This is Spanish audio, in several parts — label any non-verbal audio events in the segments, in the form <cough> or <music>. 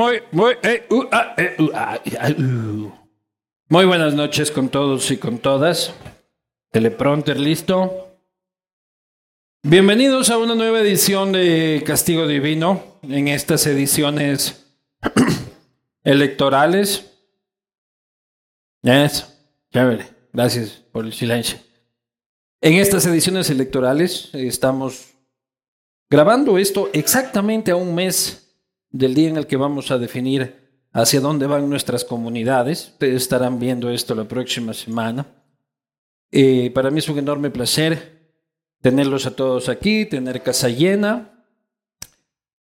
Muy, muy, eh, uh, ah, eh, uh, ah, uh. Muy buenas noches con todos y con todas. Teleprompter listo. Bienvenidos a una nueva edición de Castigo Divino. En estas ediciones <clears throat> electorales. Eso, chévere. Gracias por el silencio. En estas ediciones electorales estamos grabando esto exactamente a un mes del día en el que vamos a definir hacia dónde van nuestras comunidades. Ustedes estarán viendo esto la próxima semana. Eh, para mí es un enorme placer tenerlos a todos aquí, tener casa llena.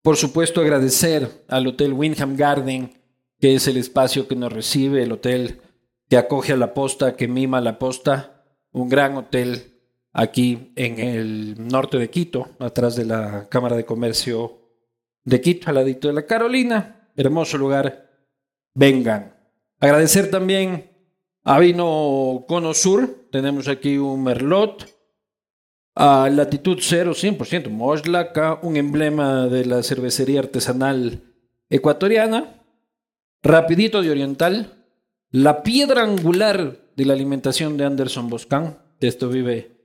Por supuesto, agradecer al Hotel Windham Garden, que es el espacio que nos recibe, el hotel que acoge a la posta, que mima a la posta, un gran hotel aquí en el norte de Quito, atrás de la Cámara de Comercio de Quito, al ladito de la Carolina. Hermoso lugar. Vengan. Agradecer también a Vino Cono Sur. Tenemos aquí un Merlot. A latitud 0, 100% Moslaca, un emblema de la cervecería artesanal ecuatoriana. Rapidito de Oriental. La piedra angular de la alimentación de Anderson Boscan. De esto vive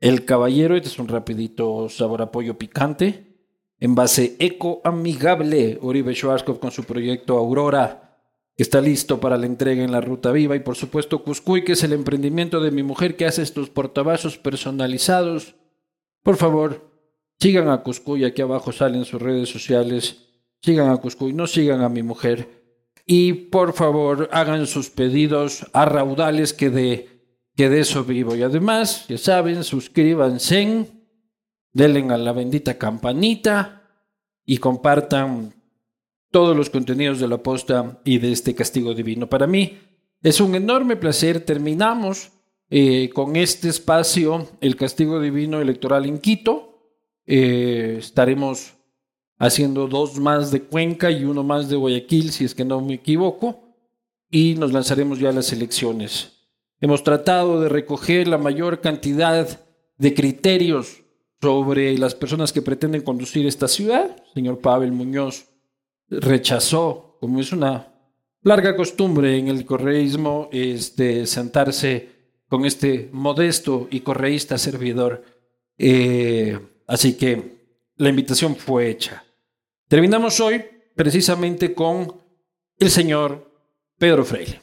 el caballero. Este es un rapidito sabor a pollo picante base eco-amigable. Uribe Schwarzkopf con su proyecto Aurora, que está listo para la entrega en la Ruta Viva. Y por supuesto Cuscuy, que es el emprendimiento de mi mujer que hace estos portavasos personalizados. Por favor, sigan a Cuscuy, aquí abajo salen sus redes sociales. Sigan a Cuscuy, no sigan a mi mujer. Y por favor, hagan sus pedidos a raudales que de, que de eso vivo. Y además, ya saben, suscríbanse denle a la bendita campanita y compartan todos los contenidos de la posta y de este castigo divino. Para mí es un enorme placer. Terminamos eh, con este espacio, el castigo divino electoral en Quito. Eh, estaremos haciendo dos más de Cuenca y uno más de Guayaquil, si es que no me equivoco, y nos lanzaremos ya a las elecciones. Hemos tratado de recoger la mayor cantidad de criterios sobre las personas que pretenden conducir esta ciudad. señor Pavel Muñoz rechazó, como es una larga costumbre en el correísmo, este, sentarse con este modesto y correísta servidor. Eh, así que la invitación fue hecha. Terminamos hoy precisamente con el señor Pedro Freire.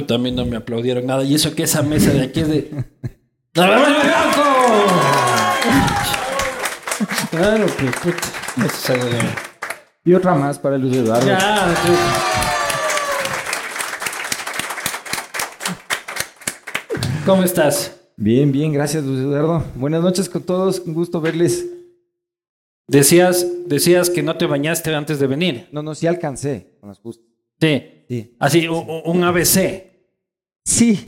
Pues también no me aplaudieron nada. Y eso que esa mesa de aquí es de. Claro que puta. Eso es de... Y otra más para Luis Eduardo. Ya, ¿Cómo estás? Bien, bien, gracias Luis Eduardo. Buenas noches con todos, un gusto verles. Decías, decías que no te bañaste antes de venir. No, no, sí alcancé, con las justas. Sí. sí. Así, un ABC. Sí.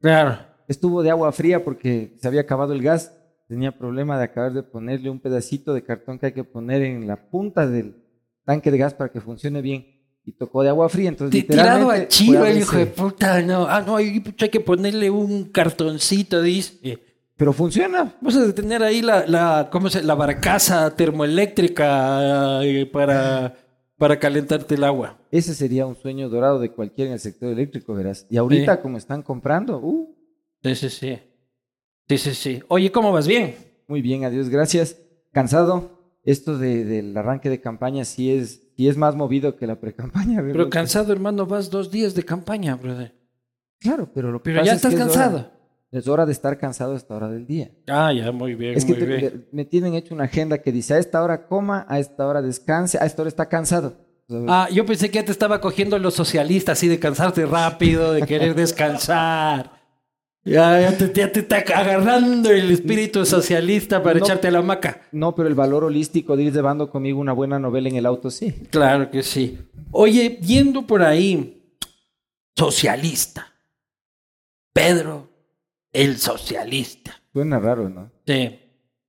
Claro. Estuvo de agua fría porque se había acabado el gas. Tenía problema de acabar de ponerle un pedacito de cartón que hay que poner en la punta del tanque de gas para que funcione bien. Y tocó de agua fría, entonces Tirado a chiva, el hijo de puta, no. Ah, no, hay, que ponerle un cartoncito, dice. Pero funciona. Vamos a tener ahí la, la, ¿cómo se, la barcaza termoeléctrica eh, para para calentarte el agua. Ese sería un sueño dorado de cualquiera en el sector eléctrico, verás. Y ahorita, como están comprando, uh. Sí, sí, sí. Sí, sí, sí. Oye, ¿cómo vas? ¿Bien? Muy bien, adiós, gracias. Cansado. Esto de, del arranque de campaña sí es, sí es más movido que la pre-campaña. <laughs> Pero cansado, hermano, vas dos días de campaña, brother. Claro, pero lo que Pero ya estás cansado. Es hora de estar cansado a esta hora del día. Ah, ya, muy bien. Es que me tienen hecho una agenda que dice a esta hora coma, a esta hora descanse, a esta hora está cansado. Ah, yo pensé que ya te estaba cogiendo los socialistas así de cansarte rápido, de querer <laughs> descansar. Ya, ya, te, te, está agarrando el espíritu socialista para echarte a la hamaca. No, pero el valor holístico de ir llevando conmigo una buena novela en el auto, sí. Claro que sí. Oye, viendo por ahí, socialista. Pedro, el socialista. Suena raro, ¿no? Sí.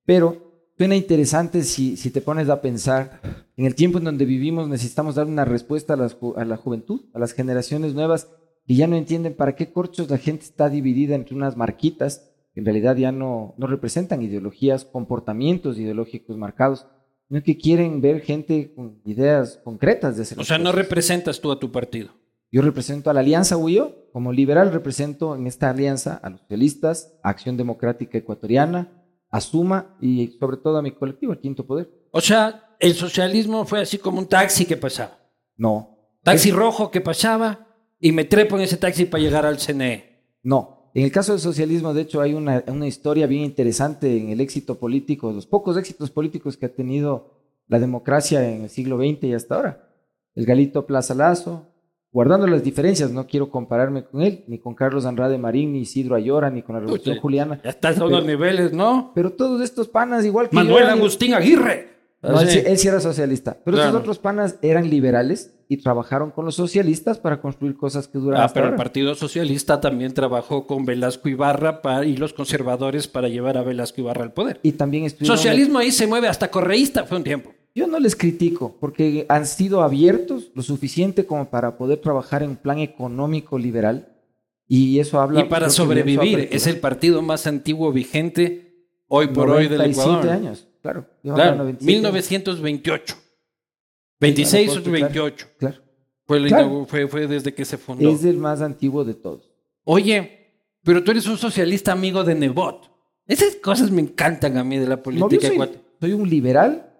Pero suena interesante si, si te pones a pensar, en el tiempo en donde vivimos necesitamos dar una respuesta a, las a la juventud, a las generaciones nuevas que ya no entienden para qué corchos la gente está dividida entre unas marquitas que en realidad ya no, no representan ideologías, comportamientos ideológicos marcados, sino que quieren ver gente con ideas concretas de hacer O sea, no representas tú a tu partido. Yo represento a la Alianza Huyo, como liberal represento en esta alianza a los socialistas, a Acción Democrática Ecuatoriana, a Suma y sobre todo a mi colectivo, el Quinto Poder. O sea, el socialismo fue así como un taxi que pasaba. No. Taxi rojo que pasaba y me trepo en ese taxi para llegar al. CNE. No. En el caso del socialismo, de hecho, hay una, una historia bien interesante en el éxito político, los pocos éxitos políticos que ha tenido la democracia en el siglo XX y hasta ahora. El Galito Plaza Lazo, guardando las diferencias, no quiero compararme con él, ni con Carlos Andrade Marín, ni Isidro Ayora, ni con la Revolución Puta, Juliana. Ya estás a unos Pero- niveles, ¿no? Pero todos estos panas, igual que Manuel Agustín Aguirre. No, él, sí- él sí era socialista. Pero Claro. estos otros panas eran liberales y trabajaron con los socialistas para construir cosas que duran Ah, hasta pero el. Partido Socialista también trabajó con Velasco Ibarra y los conservadores para llevar a Velasco Ibarra al poder. Y también. Socialismo ahí se mueve hasta correísta, fue un tiempo. Yo no les critico porque han sido abiertos lo suficiente como para poder trabajar en un plan económico liberal y eso habla... Y para sobrevivir, es el partido más antiguo vigente hoy por hoy del 97 Ecuador. años, claro. Claro, hablo de 97 años. 1928. 26 o Claro, 28. Claro. Fue, el Claro. fue, fue desde que se fundó. Es el más antiguo de todos. Oye, pero tú eres un socialista amigo de Nebot. Esas cosas me encantan a mí de la No, yo política soy, ecuatoriana. soy un liberal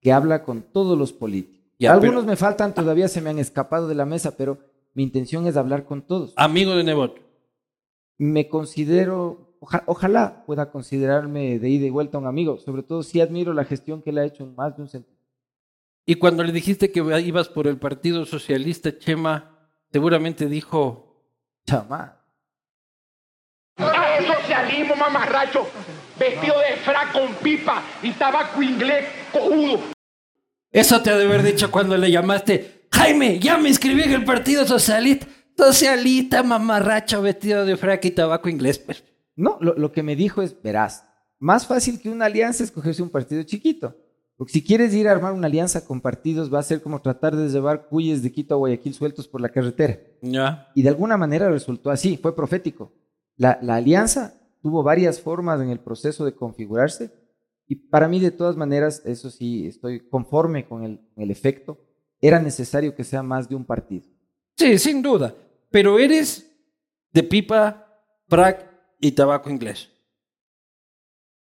que habla con todos los políticos. Ya, Algunos pero- me faltan, todavía se me han escapado de la mesa, pero mi intención es hablar con todos. Amigo de Nebot. Me considero, oja- ojalá pueda considerarme de ida y vuelta un amigo, sobre todo si admiro la gestión que él ha hecho en más de un sentido. Y cuando le dijiste que ibas por el Partido Socialista, Chema, seguramente dijo, Chamá. Ah, es socialismo mamarracho, vestido de frac con pipa y tabaco inglés cojudo. eso te ha de haber dicho cuando le llamaste, Jaime, ya me inscribí en el Partido Socialista. Socialista, mamarracho, vestido de frac y tabaco inglés. Pues. No, lo, lo que me dijo es, verás, más fácil que una alianza es cogerse un partido chiquito. Porque si quieres ir a armar una alianza con partidos, va a ser como tratar de llevar cuyes de Quito a Guayaquil sueltos por la carretera. Ya. Y de alguna manera resultó así, fue profético. La, la alianza tuvo varias formas en el proceso de configurarse y para mí de todas maneras, eso sí, estoy conforme con el, el efecto, era necesario que sea más de un partido. Sí, sin duda. Pero eres de pipa, frac y tabaco inglés.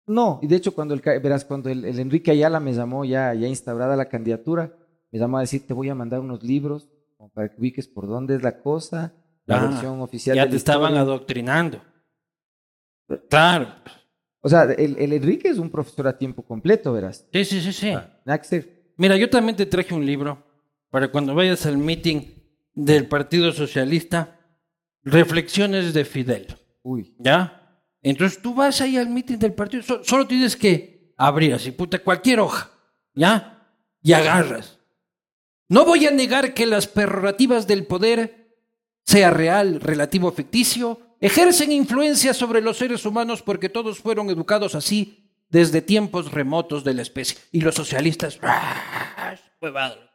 No, y de hecho cuando el, verás, cuando el, el Enrique Ayala me llamó ya, ya instaurada la candidatura, me llamó a decir, te voy a mandar unos libros como para que ubiques por dónde es la cosa, la Ah, versión oficial. Ya de te estaban historia". adoctrinando. Claro. O sea, el, el Enrique es un profesor a tiempo completo, verás. Sí, sí, sí, sí. Hacer. Mira, yo también te traje un libro para cuando vayas al meeting del Partido Socialista, Reflexiones de Fidel. Uy. ¿Ya? Entonces tú vas ahí al meeting del partido, so- solo tienes que abrir así, puta, cualquier hoja, ¿ya? Y agarras. No voy a negar que las prerrogativas del poder, sea real, relativo o ficticio, ejercen influencia sobre los seres humanos porque todos fueron educados así desde tiempos remotos de la especie. Y los socialistas, ¡ah! huevada.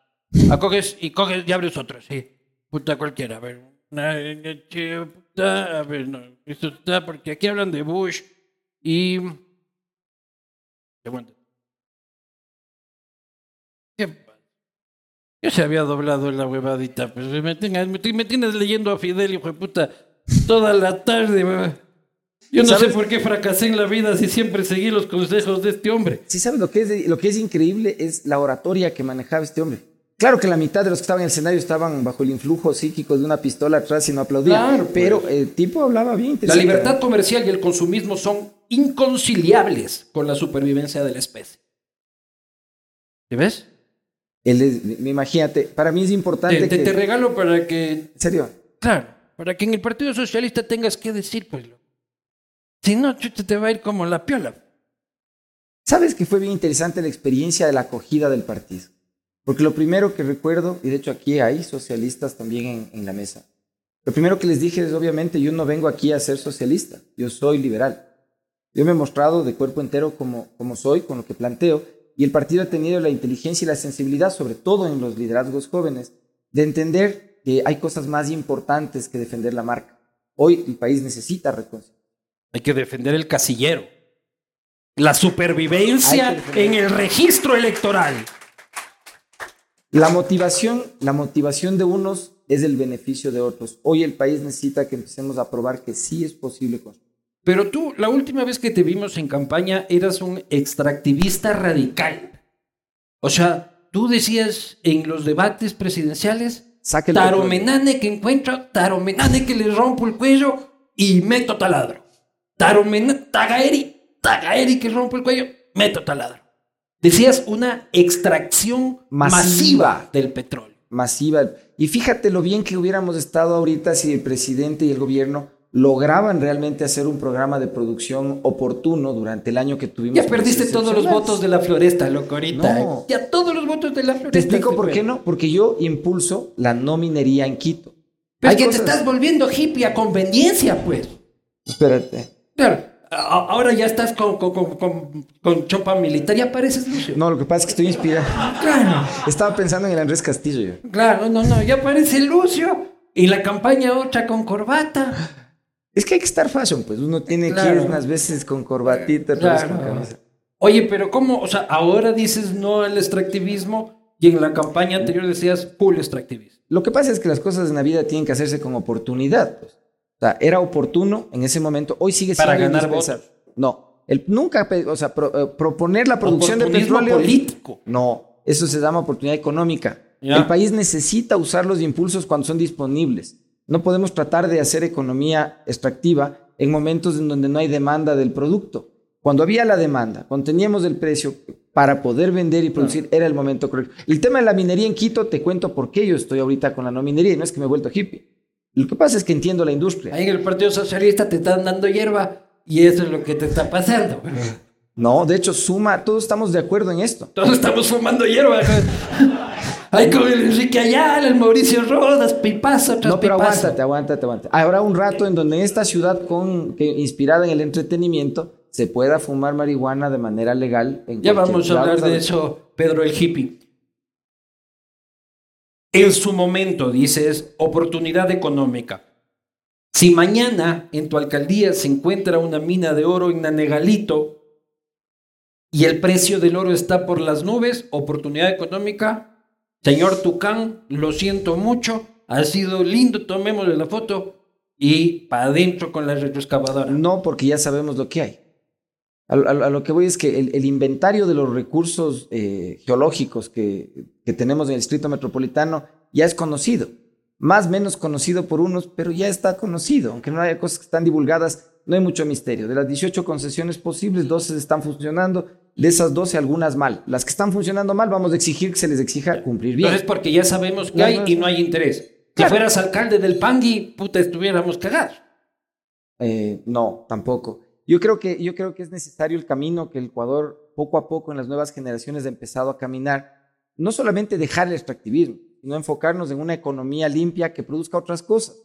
Ah, y coges y abres otro, sí. Puta cualquiera, a ver. A ver, no. Esto está porque aquí hablan de Bush y. Aguanta. Yo se había doblado la huevadita, pues me, me tienes leyendo a Fidel, hijo de puta, toda la tarde, hueva. Yo no sé por qué fracasé en la vida si siempre seguí los consejos de este hombre. Sí, ¿sabes lo que, es, lo que es increíble? Es la oratoria que manejaba este hombre. Claro que la mitad de los que estaban en el escenario estaban bajo el influjo psíquico de una pistola atrás y no aplaudían. Claro, pues. pero el tipo hablaba bien. La libertad comercial y el consumismo son inconciliables con la supervivencia de la especie. ¿Sí ves? Me- imagínate, para mí es importante Te, te- que... te regalo para que, En serio, claro, para que en el Partido Socialista tengas que decir, pues, si no, chucha, te va a ir como la piola. ¿Sabes que fue bien interesante la experiencia de la acogida del partido? Porque lo primero que recuerdo, y de hecho aquí hay socialistas también en, en la mesa, Lo primero que les dije es, obviamente, yo no vengo aquí a ser socialista, yo soy liberal. Yo me he mostrado de cuerpo entero como, como soy, con lo que planteo, y el partido ha tenido la inteligencia y la sensibilidad, sobre todo en los liderazgos jóvenes, de entender que hay cosas más importantes que defender la marca. Hoy el país necesita reconciliación. Hay que defender el casillero. La supervivencia en el registro electoral. La motivación, la motivación de unos es el beneficio de otros. Hoy el país necesita que empecemos a probar que sí es posible construir. Pero tú, la última vez que te vimos en campaña, eras un extractivista radical. O sea, tú decías en los debates presidenciales, taromenane que encuentro, taromenane que le rompo el cuello y meto taladro. Taromenane, tagaeri, tagaeri que rompo el cuello, meto taladro. Decías una extracción masiva del petróleo. Masiva. Y fíjate lo bien que hubiéramos estado ahorita si el presidente y el gobierno lograban realmente hacer un programa de producción oportuno durante el año que tuvimos. Ya perdiste todos los votos de la floresta, loco, ahorita. No. Ya todos los votos de la floresta. Te explico por qué no. Porque yo impulso la no minería en Quito. Pero que te estás volviendo hippie a conveniencia, pues. Espérate. Claro. Ahora ya estás con, con, con, con, chopa militar, ya pareces Lucio. No, lo que pasa es que estoy inspirado. Claro. Estaba pensando en el Andrés Castillo. Claro, no, no, ya parece Lucio. Y la campaña otra con corbata. Es que hay que estar fashion, pues uno tiene que ir unas veces con corbatita, otras con camisa. Oye, pero ¿cómo? O sea, ahora dices no al extractivismo y en la campaña anterior decías full extractivismo. Lo que pasa es que las cosas en la vida tienen que hacerse con oportunidad. Pues. O sea, era oportuno en ese momento, hoy sigue siendo Para ganar votos. No, el, nunca, o sea, eh, proponer la producción de petróleo político. No, eso se llama oportunidad económica. El país necesita usar los impulsos cuando son disponibles. No podemos tratar de hacer economía extractiva en momentos en donde no hay demanda del producto. Cuando había la demanda, cuando teníamos el precio para poder vender y producir, era el momento correcto. El tema de la minería en Quito, te cuento por qué yo estoy ahorita con la no minería y no es que me he vuelto hippie. Lo que pasa es que entiendo la industria. Ahí en el Partido Socialista te están dando hierba y eso es lo que te está pasando. No, de hecho, suma, todos estamos de acuerdo en esto. Todos estamos fumando hierba. <laughs> Hay con el Enrique Ayala, el Mauricio Rodas, pipazo tras No, pero aguántate, aguántate, aguántate. Habrá un rato en donde esta ciudad con, que, inspirada en el entretenimiento se pueda fumar marihuana de manera legal. En ya vamos a hablar de eso, Pedro el hippie. En su momento, dices, oportunidad económica. Si mañana en tu alcaldía se encuentra una mina de oro en Nanegalito y el precio del oro está por las nubes, oportunidad económica, Señor Tucán, lo siento mucho, ha sido lindo, tomémosle la foto y para adentro con la retroexcavadora. No, porque ya sabemos lo que hay. A, lo que voy es que el, inventario de los recursos eh, geológicos que, que tenemos en el distrito metropolitano ya es conocido. Más o menos conocido por unos, pero ya está conocido. Aunque no haya cosas que están divulgadas, no hay mucho misterio. De las 18 concesiones posibles, 12 están funcionando de esas 12 algunas mal. Las que están funcionando mal vamos a exigir que se les exija cumplir bien. Pero es porque ya sabemos que hay y no hay interés. Si fueras alcalde del Pangui, puta, estuviéramos cagados. Eh, no, tampoco. Yo creo, que, yo creo que es necesario el camino que el Ecuador poco a poco en las nuevas generaciones ha empezado a caminar. No solamente dejar el extractivismo, sino enfocarnos en una economía limpia que produzca otras cosas.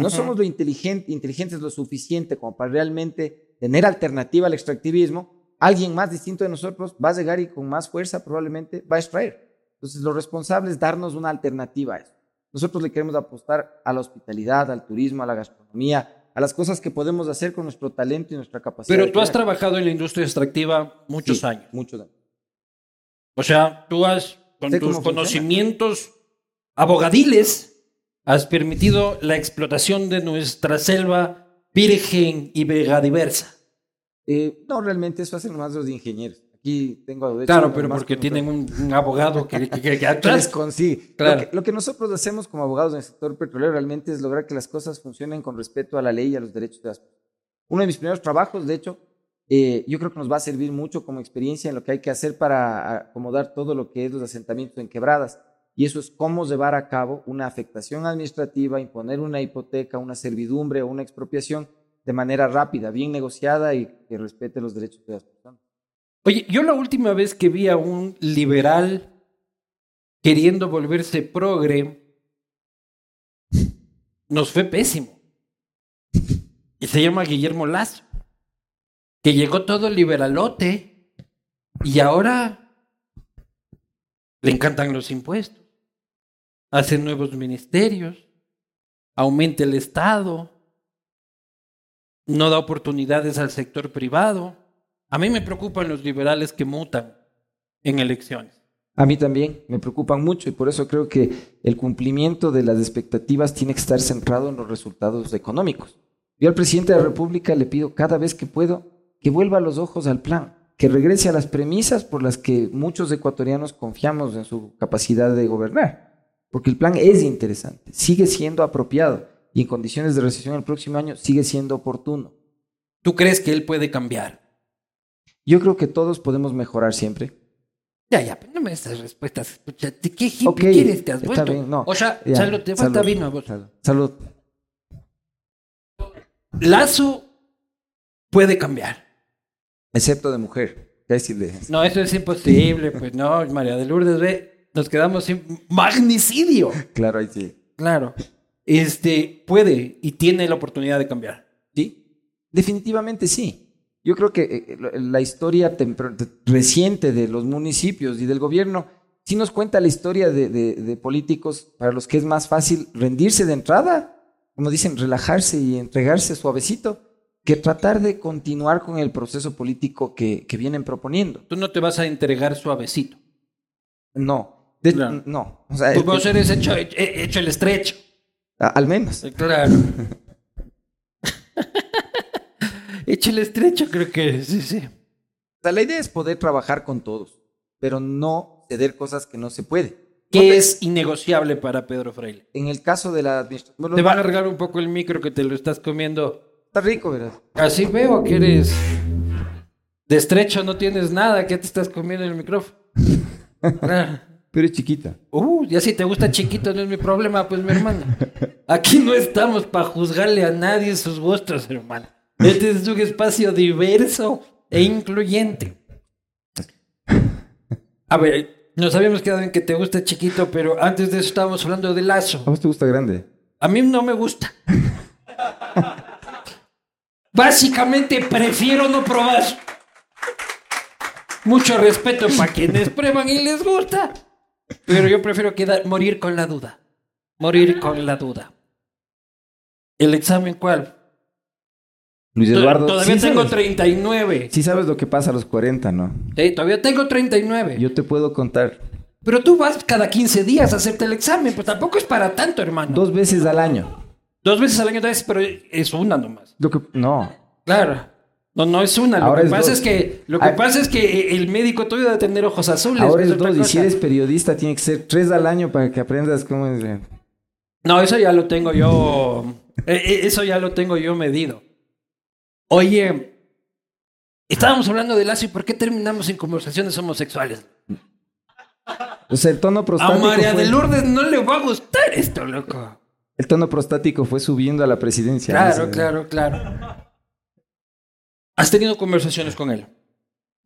No somos lo inteligente, inteligentes lo suficiente como para realmente tener alternativa al extractivismo, alguien más distinto de nosotros va a llegar y con más fuerza probablemente va a extraer. Entonces, lo responsable es darnos una alternativa a eso. Nosotros le queremos apostar a la hospitalidad, al turismo, a la gastronomía, a las cosas que podemos hacer con nuestro talento y nuestra capacidad. Pero tú has trabajado en la industria extractiva muchos años. Muchos años. O sea, tú has, con tus conocimientos abogadiles, has permitido la explotación de nuestra selva virgen y vegadiversa. Eh, no, realmente eso hacen más los ingenieros. Aquí tengo... claro, pero porque tienen un, abogado que, que, que, <laughs> Claro. Lo, que, nosotros hacemos como abogados en el sector petrolero realmente es lograr que las cosas funcionen con respeto a la ley y a los derechos de las personas. Uno de mis primeros trabajos, de hecho, eh, yo creo que nos va a servir mucho como experiencia en lo que hay que hacer para acomodar todo lo que es los asentamientos en quebradas. Y eso es cómo llevar a cabo una afectación administrativa, imponer una hipoteca, una servidumbre o una expropiación de manera rápida, bien negociada y que respete los derechos de las personas. Oye, yo la última vez que vi a un liberal queriendo volverse progre, nos fue pésimo. Y se llama Guillermo Lazo. Que llegó todo liberalote y ahora le encantan los impuestos. Hace nuevos ministerios, aumenta el Estado, no da oportunidades al sector privado. A mí me preocupan los liberales que mutan en elecciones. A mí también me preocupan mucho y por eso creo que el cumplimiento de las expectativas tiene que estar centrado en los resultados económicos. Yo al presidente de la República le pido cada vez que puedo que vuelva los ojos al plan, que regrese a las premisas por las que muchos ecuatorianos confiamos en su capacidad de gobernar, porque el plan es interesante, sigue siendo apropiado y en condiciones de recesión el próximo año sigue siendo oportuno. ¿Tú crees que él puede cambiar? Yo creo que todos podemos mejorar siempre. Ya, ya, pero no me das respuestas. ¿de qué hippie quieres? ¿Te has está vuelto? bien, no. O sea, Ya, salud, te falta salud, vino a vos. Salud. salud. Lazo puede cambiar. Excepto de mujer. ¿Qué decirle? No, eso es imposible. Pues no, María de Lourdes, ve, nos quedamos sin magnicidio. Claro, ahí sí. Claro. Este, puede y tiene la oportunidad de cambiar. ¿Sí? Definitivamente sí. Yo creo que eh, lo- la historia reciente de los municipios y del gobierno sí nos cuenta la historia de, de- de políticos para los que es más fácil rendirse de entrada, como dicen, relajarse y entregarse suavecito, que tratar de continuar con el proceso político que, que vienen proponiendo. Tú no te vas a entregar suavecito. No, de- Claro. no. O sea, Tú es vas a que- ser hecho, hecho el estrecho. a- al menos. Claro. <laughs> hecho el estrecho, creo que sí, sí. O sea, la idea es poder trabajar con todos, pero no ceder cosas que no se puede. ¿Qué es innegociable para Pedro Freile? En el caso de la administración... bueno, Te va a alargar un poco el micro que te lo estás comiendo. Está rico, ¿verdad? Así veo que eres de estrecho, no tienes nada. ¿Qué te estás comiendo en el micrófono? <laughs> Pero es chiquita. Uh, ya si te gusta chiquito no es mi problema, pues mi hermano. Aquí no estamos para juzgarle a nadie sus gustos, hermano. Este es un espacio diverso e incluyente. A ver, nos habíamos quedado en que te gusta chiquito, pero antes de eso estábamos hablando de ¿A lazo. vos te gusta grande? A mí no me gusta. Básicamente prefiero no probar. Mucho respeto para quienes prueban y les gusta. Pero yo prefiero quedar, morir con la duda. Morir con la duda. ¿El examen cuál? Luis Eduardo. Todavía sí tengo sabes, 39. sí sabes lo que pasa a los 40, ¿no? Sí, todavía tengo 39. Yo te puedo contar. Pero tú vas cada 15 días a hacerte el examen. Pues tampoco es para tanto, hermano. Dos veces al año. Dos veces al año, vez, pero es una nomás. Lo que, no. Claro. No, no es una. Lo Ahora que es pasa dos. es que lo que Ah. pasa es que el médico tuyo debe tener ojos azules. Ahora es dos. Y si eres periodista, tiene que ser tres al año para que aprendas cómo es. No, eso ya lo tengo yo. eh, eh, eso ya lo tengo yo medido. Oye, estábamos hablando de Lazo y ¿por qué terminamos en conversaciones homosexuales? O sea, el tono A prostático. María fue, de Lourdes no le va a gustar esto, loco. El tono prostático fue subiendo a la presidencia. Claro, claro, claro. ¿Has tenido conversaciones con él?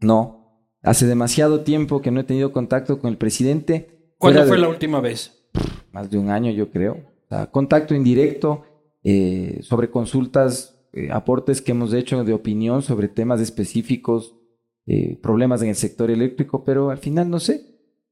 No. Hace demasiado tiempo que no he tenido contacto con el presidente. ¿Cuándo fue de- la última vez? más de un año, yo creo. O sea, contacto indirecto eh, sobre consultas, eh, aportes que hemos hecho de opinión sobre temas específicos, eh, problemas en el sector eléctrico, pero al final no sé.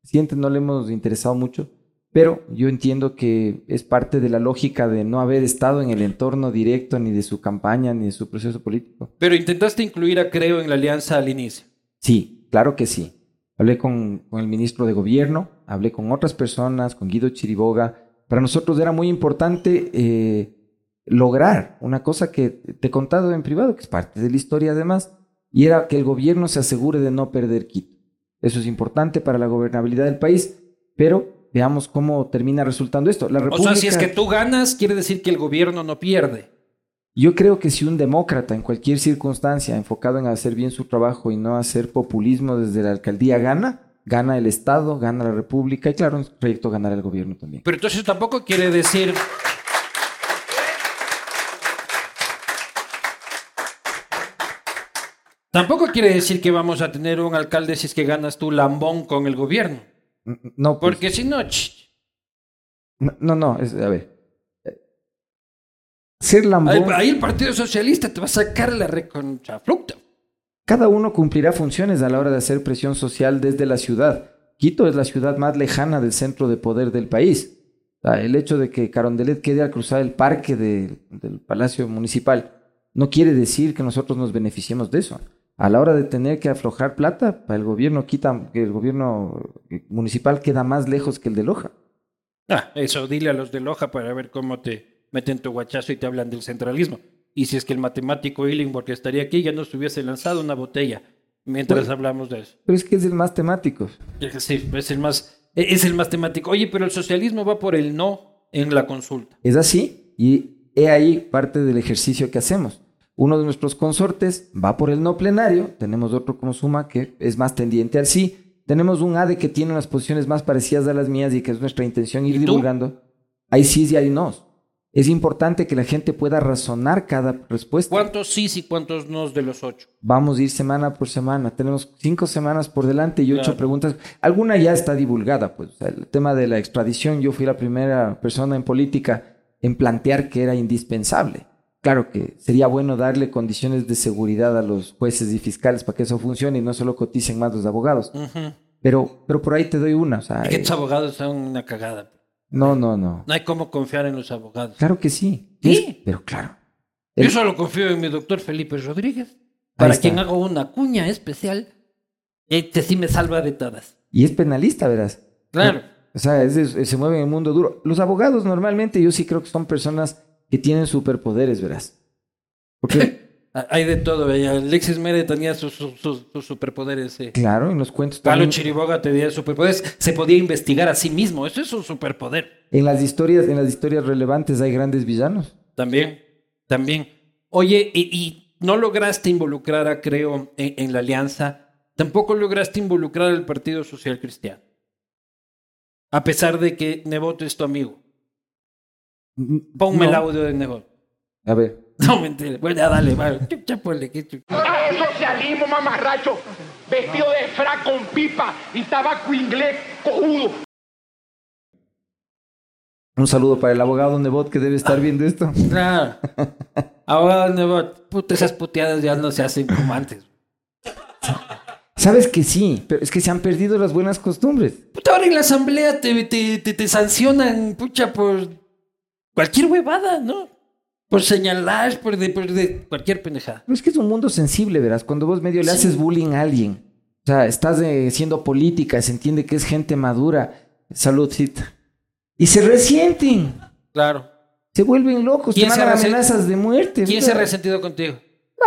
Siente, no le hemos interesado mucho, pero yo entiendo que es parte de la lógica de no haber estado en el entorno directo ni de su campaña ni de su proceso político. Pero intentaste incluir a Creo en la alianza al inicio. Sí, claro que sí. Hablé con, con el ministro de Gobierno, hablé con otras personas, con Guido Chiriboga. Para nosotros era muy importante eh, lograr una cosa que te he contado en privado, que es parte de la historia además, y era que el gobierno se asegure de no perder Quito. Eso es importante para la gobernabilidad del país, pero veamos cómo termina resultando esto. La O sea, si es República- que tú ganas, quiere decir que el gobierno no pierde. yo creo que si un demócrata en cualquier circunstancia enfocado en hacer bien su trabajo y no hacer populismo desde la alcaldía gana, gana el Estado, gana la República y claro, en su proyecto ganará el gobierno también. Pero entonces tampoco quiere decir... Tampoco quiere decir que vamos a tener un alcalde si es que ganas tú lambón con el gobierno. No, pues, Porque si no... no, no, no, es- a ver. ser lambón. ahí el Partido Socialista te va a sacar la reconcha fruta. Cada uno cumplirá funciones a la hora de hacer presión social desde la ciudad. Quito es la ciudad más lejana del centro de poder del país. O sea, el hecho de que Carondelet quede al cruzar el parque de- del Palacio Municipal no quiere decir que nosotros nos beneficiemos de eso. A la hora de tener que aflojar plata, para el gobierno quita, que el gobierno municipal queda más lejos que el de Loja. Ah, eso, dile a los de Loja para ver cómo te meten tu guachazo y te hablan del centralismo. Y si es que el matemático Illingworth estaría aquí ya nos hubiese lanzado una botella mientras Bueno. hablamos de eso. Pero es que es el más temático. Sí, es el más, es el más temático. Oye, pero el socialismo va por el no en la consulta. Es así y he ahí parte del ejercicio que hacemos. Uno de nuestros consortes va por el no plenario, tenemos otro como suma que es más tendiente al sí, tenemos un ADE que tiene unas posiciones más parecidas a las mías y que es nuestra intención ir divulgando. Hay sí y hay no. Es importante que la gente pueda razonar cada respuesta. ¿Cuántos sí y cuántos no de los ocho? Vamos a ir semana por semana. Tenemos cinco semanas por delante y ocho Claro. preguntas. Alguna ya está divulgada, pues. O sea, el tema de la extradición, yo fui la primera persona en política en plantear que era indispensable. Claro que sería bueno darle condiciones de seguridad a los jueces y fiscales para que eso funcione y no solo coticen más los abogados. Pero, pero por ahí te doy una. O sea, que eh, estos abogados son una cagada. no, no, no. No hay cómo confiar en los abogados. Claro que sí. ¿Sí? Es- pero claro. Yo solo confío en mi doctor Felipe Rodríguez, para quien hago una cuña especial. Este sí me salva de todas. Y es penalista, verás. Claro. O sea, es se mueve en el mundo duro. Los abogados normalmente yo sí creo que son personas que tienen superpoderes, verás. Porque, <laughs> Ah, Hay de todo. eh. Alexis Mere tenía sus, sus- sus- sus superpoderes. claro, en los cuentos también, Chiriboga tenía superpoderes. Se podía investigar a sí mismo. Eso es un superpoder. en las historias, en las historias relevantes hay grandes villanos. También. También. Oye, y, y no lograste involucrar a Creo en, en la alianza. Tampoco lograste involucrar al Partido Social Cristiano. A pesar de que Nebot es tu amigo. Ponme No. el audio de Nebot. A ver. <laughs> No, mentira. Bueno, ya dale, vale. Chucha, ponle, que chucha. Ah, es socialismo, mamarracho, vestido de frac con pipa y tabaco inglés cojudo. Un saludo para el abogado Nebot que debe estar viendo esto. Claro. <laughs> Abogado Nebot, puta, esas puteadas ya no se hacen como antes. Sabes que sí, pero es que se han perdido las buenas costumbres. Puta, ahora en la asamblea te, te, te, te sancionan, pucha, por cualquier huevada, ¿no? Por señalar, por de, por de cualquier pendejada. Pero es que es un mundo sensible, verás. Cuando vos medio le Sí. haces bullying a alguien, o sea, estás eh, haciendo política, se entiende que es gente madura, saludcita, y se resienten, Claro. se vuelven locos, te ¿Quién se mandan amenazas de muerte. ¿Quién se ha resentido contigo?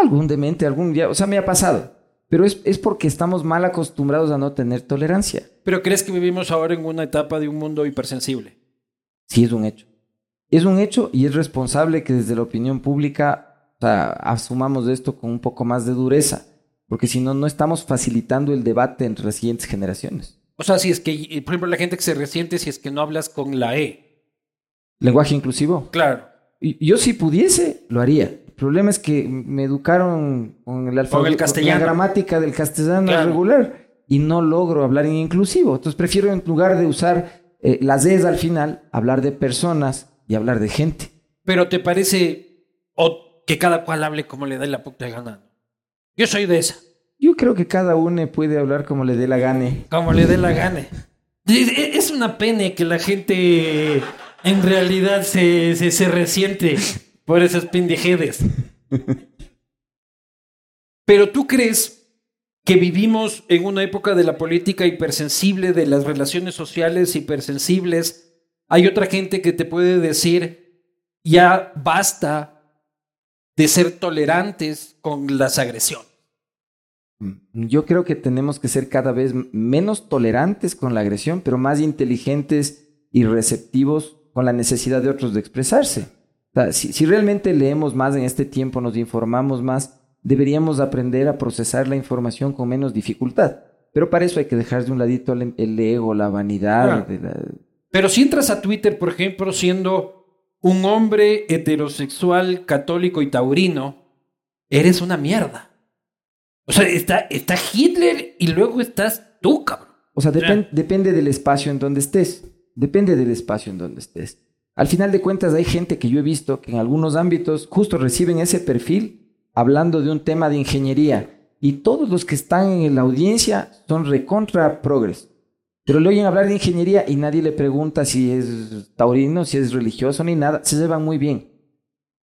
Algún demente, algún día, o sea, me ha pasado. Pero es, es porque estamos mal acostumbrados a no tener tolerancia. ¿Pero crees que vivimos ahora en una etapa de un mundo hipersensible? Sí, es un hecho. Es un hecho y es responsable que desde la opinión pública o sea, asumamos esto con un poco más de dureza, porque si no, no estamos facilitando el debate entre las siguientes generaciones. O sea, si es que, por ejemplo, la gente que se resiente si es que no hablas con la E. Lenguaje inclusivo. Claro. Y yo si pudiese, lo haría. El problema es que me educaron con el alfabeto, castellano. la gramática del castellano Claro. regular y no logro hablar en inclusivo. Entonces prefiero en lugar de usar eh, las E's al final, hablar de personas y hablar de gente. Pero te parece o que cada cual hable como le da la puta gana. Yo soy de esa. Yo creo que cada uno puede hablar como le dé la gane. Como le dé la gana. Es es una pena que la gente en realidad se, se, se resiente por esas pendejedes. Pero tú crees que vivimos en una época de la política hipersensible, de las relaciones sociales hipersensibles. Hay otra gente que te puede decir, ya basta de ser tolerantes con las agresiones. Yo creo que tenemos que ser cada vez menos tolerantes con la agresión, pero más inteligentes y receptivos con la necesidad de otros de expresarse. O sea, si, si realmente leemos más en este tiempo, nos informamos más, deberíamos aprender a procesar la información con menos dificultad. Pero para eso hay que dejar de un ladito el, el ego, la vanidad. Claro. de la- Pero si entras a Twitter, por ejemplo, siendo un hombre heterosexual, católico y taurino, eres una mierda. O sea, está, está Hitler y luego estás tú, cabrón. O sea, depende del espacio en donde estés. Depende del espacio en donde estés. Al final de cuentas hay gente que yo he visto que en algunos ámbitos justo reciben ese perfil hablando de un tema de ingeniería y todos los que están en la audiencia son recontra progres. Pero le oyen hablar de ingeniería y nadie le pregunta si es taurino, si es religioso ni nada. Se llevan muy bien.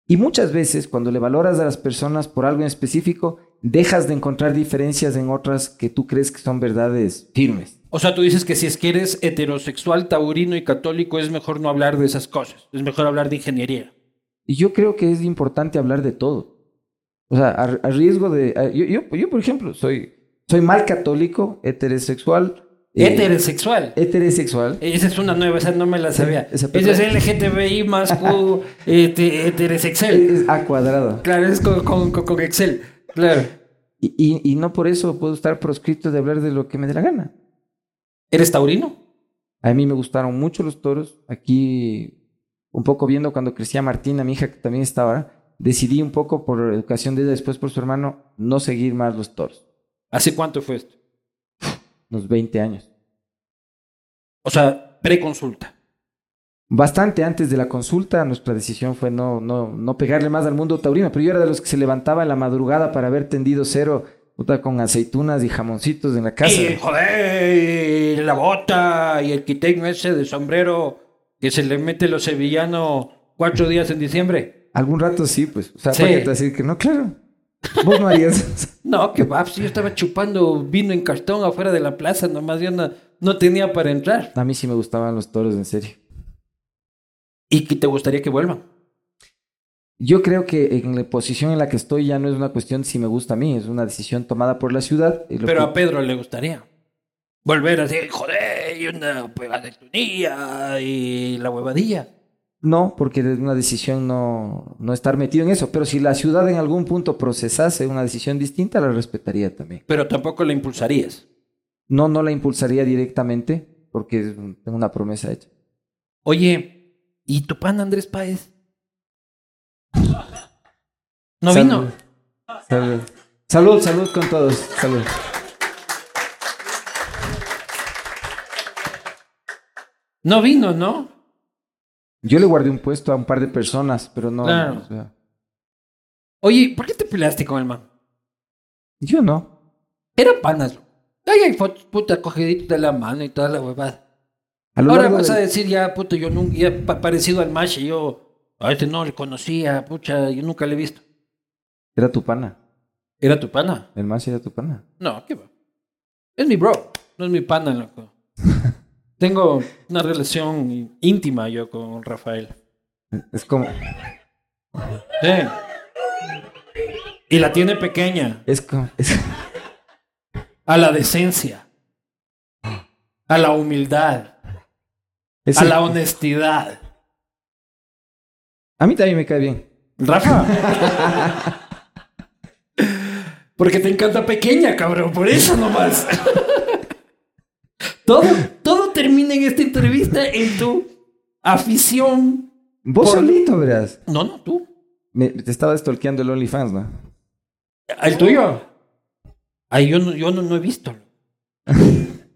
Y muchas veces cuando le valoras a las personas por algo en específico, dejas de encontrar diferencias en otras que tú crees que son verdades firmes. O sea, tú dices que si es que eres heterosexual, taurino y católico, es mejor no hablar de esas cosas. Es mejor hablar de ingeniería. Y yo creo que es importante hablar de todo. O sea, a, a riesgo de... a- yo, yo, yo, por ejemplo, soy, soy mal católico, heterosexual. Eh, Heterosexual. heterosexual. Esa es una nueva, esa no me la sabía. esa Esa es LGTBI más Q, <laughs> este, heterosexual. Es A cuadrado. Claro, es con, con, con- con Excel. Claro. Y, y, y no por eso puedo estar proscrito de hablar de lo que me dé la gana. ¿Eres taurino? A mí me gustaron mucho los toros. Aquí, un poco viendo cuando crecía Martina, mi hija que también estaba, decidí un poco por educación de ella, después por su hermano, no seguir más los toros. ¿Hace cuánto fue esto? Unos 20 años. O sea, preconsulta. Bastante antes de la consulta, nuestra decisión fue no, no, no pegarle más al mundo taurino, pero yo era de los que se levantaba en la madrugada para haber tendido cero, puta, con aceitunas y jamoncitos en la casa. Y joder, la bota y el quiteño ese de sombrero que se le mete los sevillanos cuatro días en diciembre. Algún rato sí, pues. O sea, Sí. ¿para qué te decir que no? Claro. Vos no harías <laughs> eso. No, que va, yo estaba chupando vino en cartón afuera de la plaza, nomás yo no, no tenía para entrar. A mí sí me gustaban los toros, en serio. ¿Y que te gustaría que vuelvan? Yo creo que en la posición en la que estoy ya no es una cuestión si me gusta a mí, es una decisión tomada por la ciudad. Pero que- a Pedro le gustaría. Volver así, joder, y una huevadilla y la huevadilla. No, porque es una decisión no, no estar metido en eso. Pero si la ciudad en algún punto procesase una decisión distinta, la respetaría también. Pero tampoco la impulsarías. No, no la impulsaría directamente, porque tengo una promesa hecha. Oye, ¿y tu pan Andrés Páez? ¿No Salud. vino? Salud. Salud, salud con todos. Salud. No vino, ¿no? Yo le guardé un puesto a un par de personas, pero no. Claro. no, o sea, Oye, ¿por qué te peleaste con el man? yo no. Era panas. Ay, hay fotos, puta, cogidito de la mano y toda la huevada. A Ahora vas a decir ya, puta, yo nunca, ya pa- parecido al Mache, yo a este no le conocía, pucha, yo nunca le he visto. Era tu pana. ¿Era tu pana? El más era tu pana. No, ¿qué va? Es mi bro, no es mi pana, loco. <laughs> Tengo una relación íntima yo con Rafael. Es como. Sí. Y la tiene pequeña, Es como. es- a la decencia, a la humildad, es a el- la honestidad. A mí también me cae bien. Rafa. <laughs> Porque te encanta pequeña, cabrón, por eso nomás. <laughs> todo, todo termina en esta entrevista en tu afición. Vos Por- solito, verás. No, no, tú. Me- te estaba stalkeando el OnlyFans, ¿no? ¿El tuyo? Ay, yo no, yo no, no he visto. <laughs>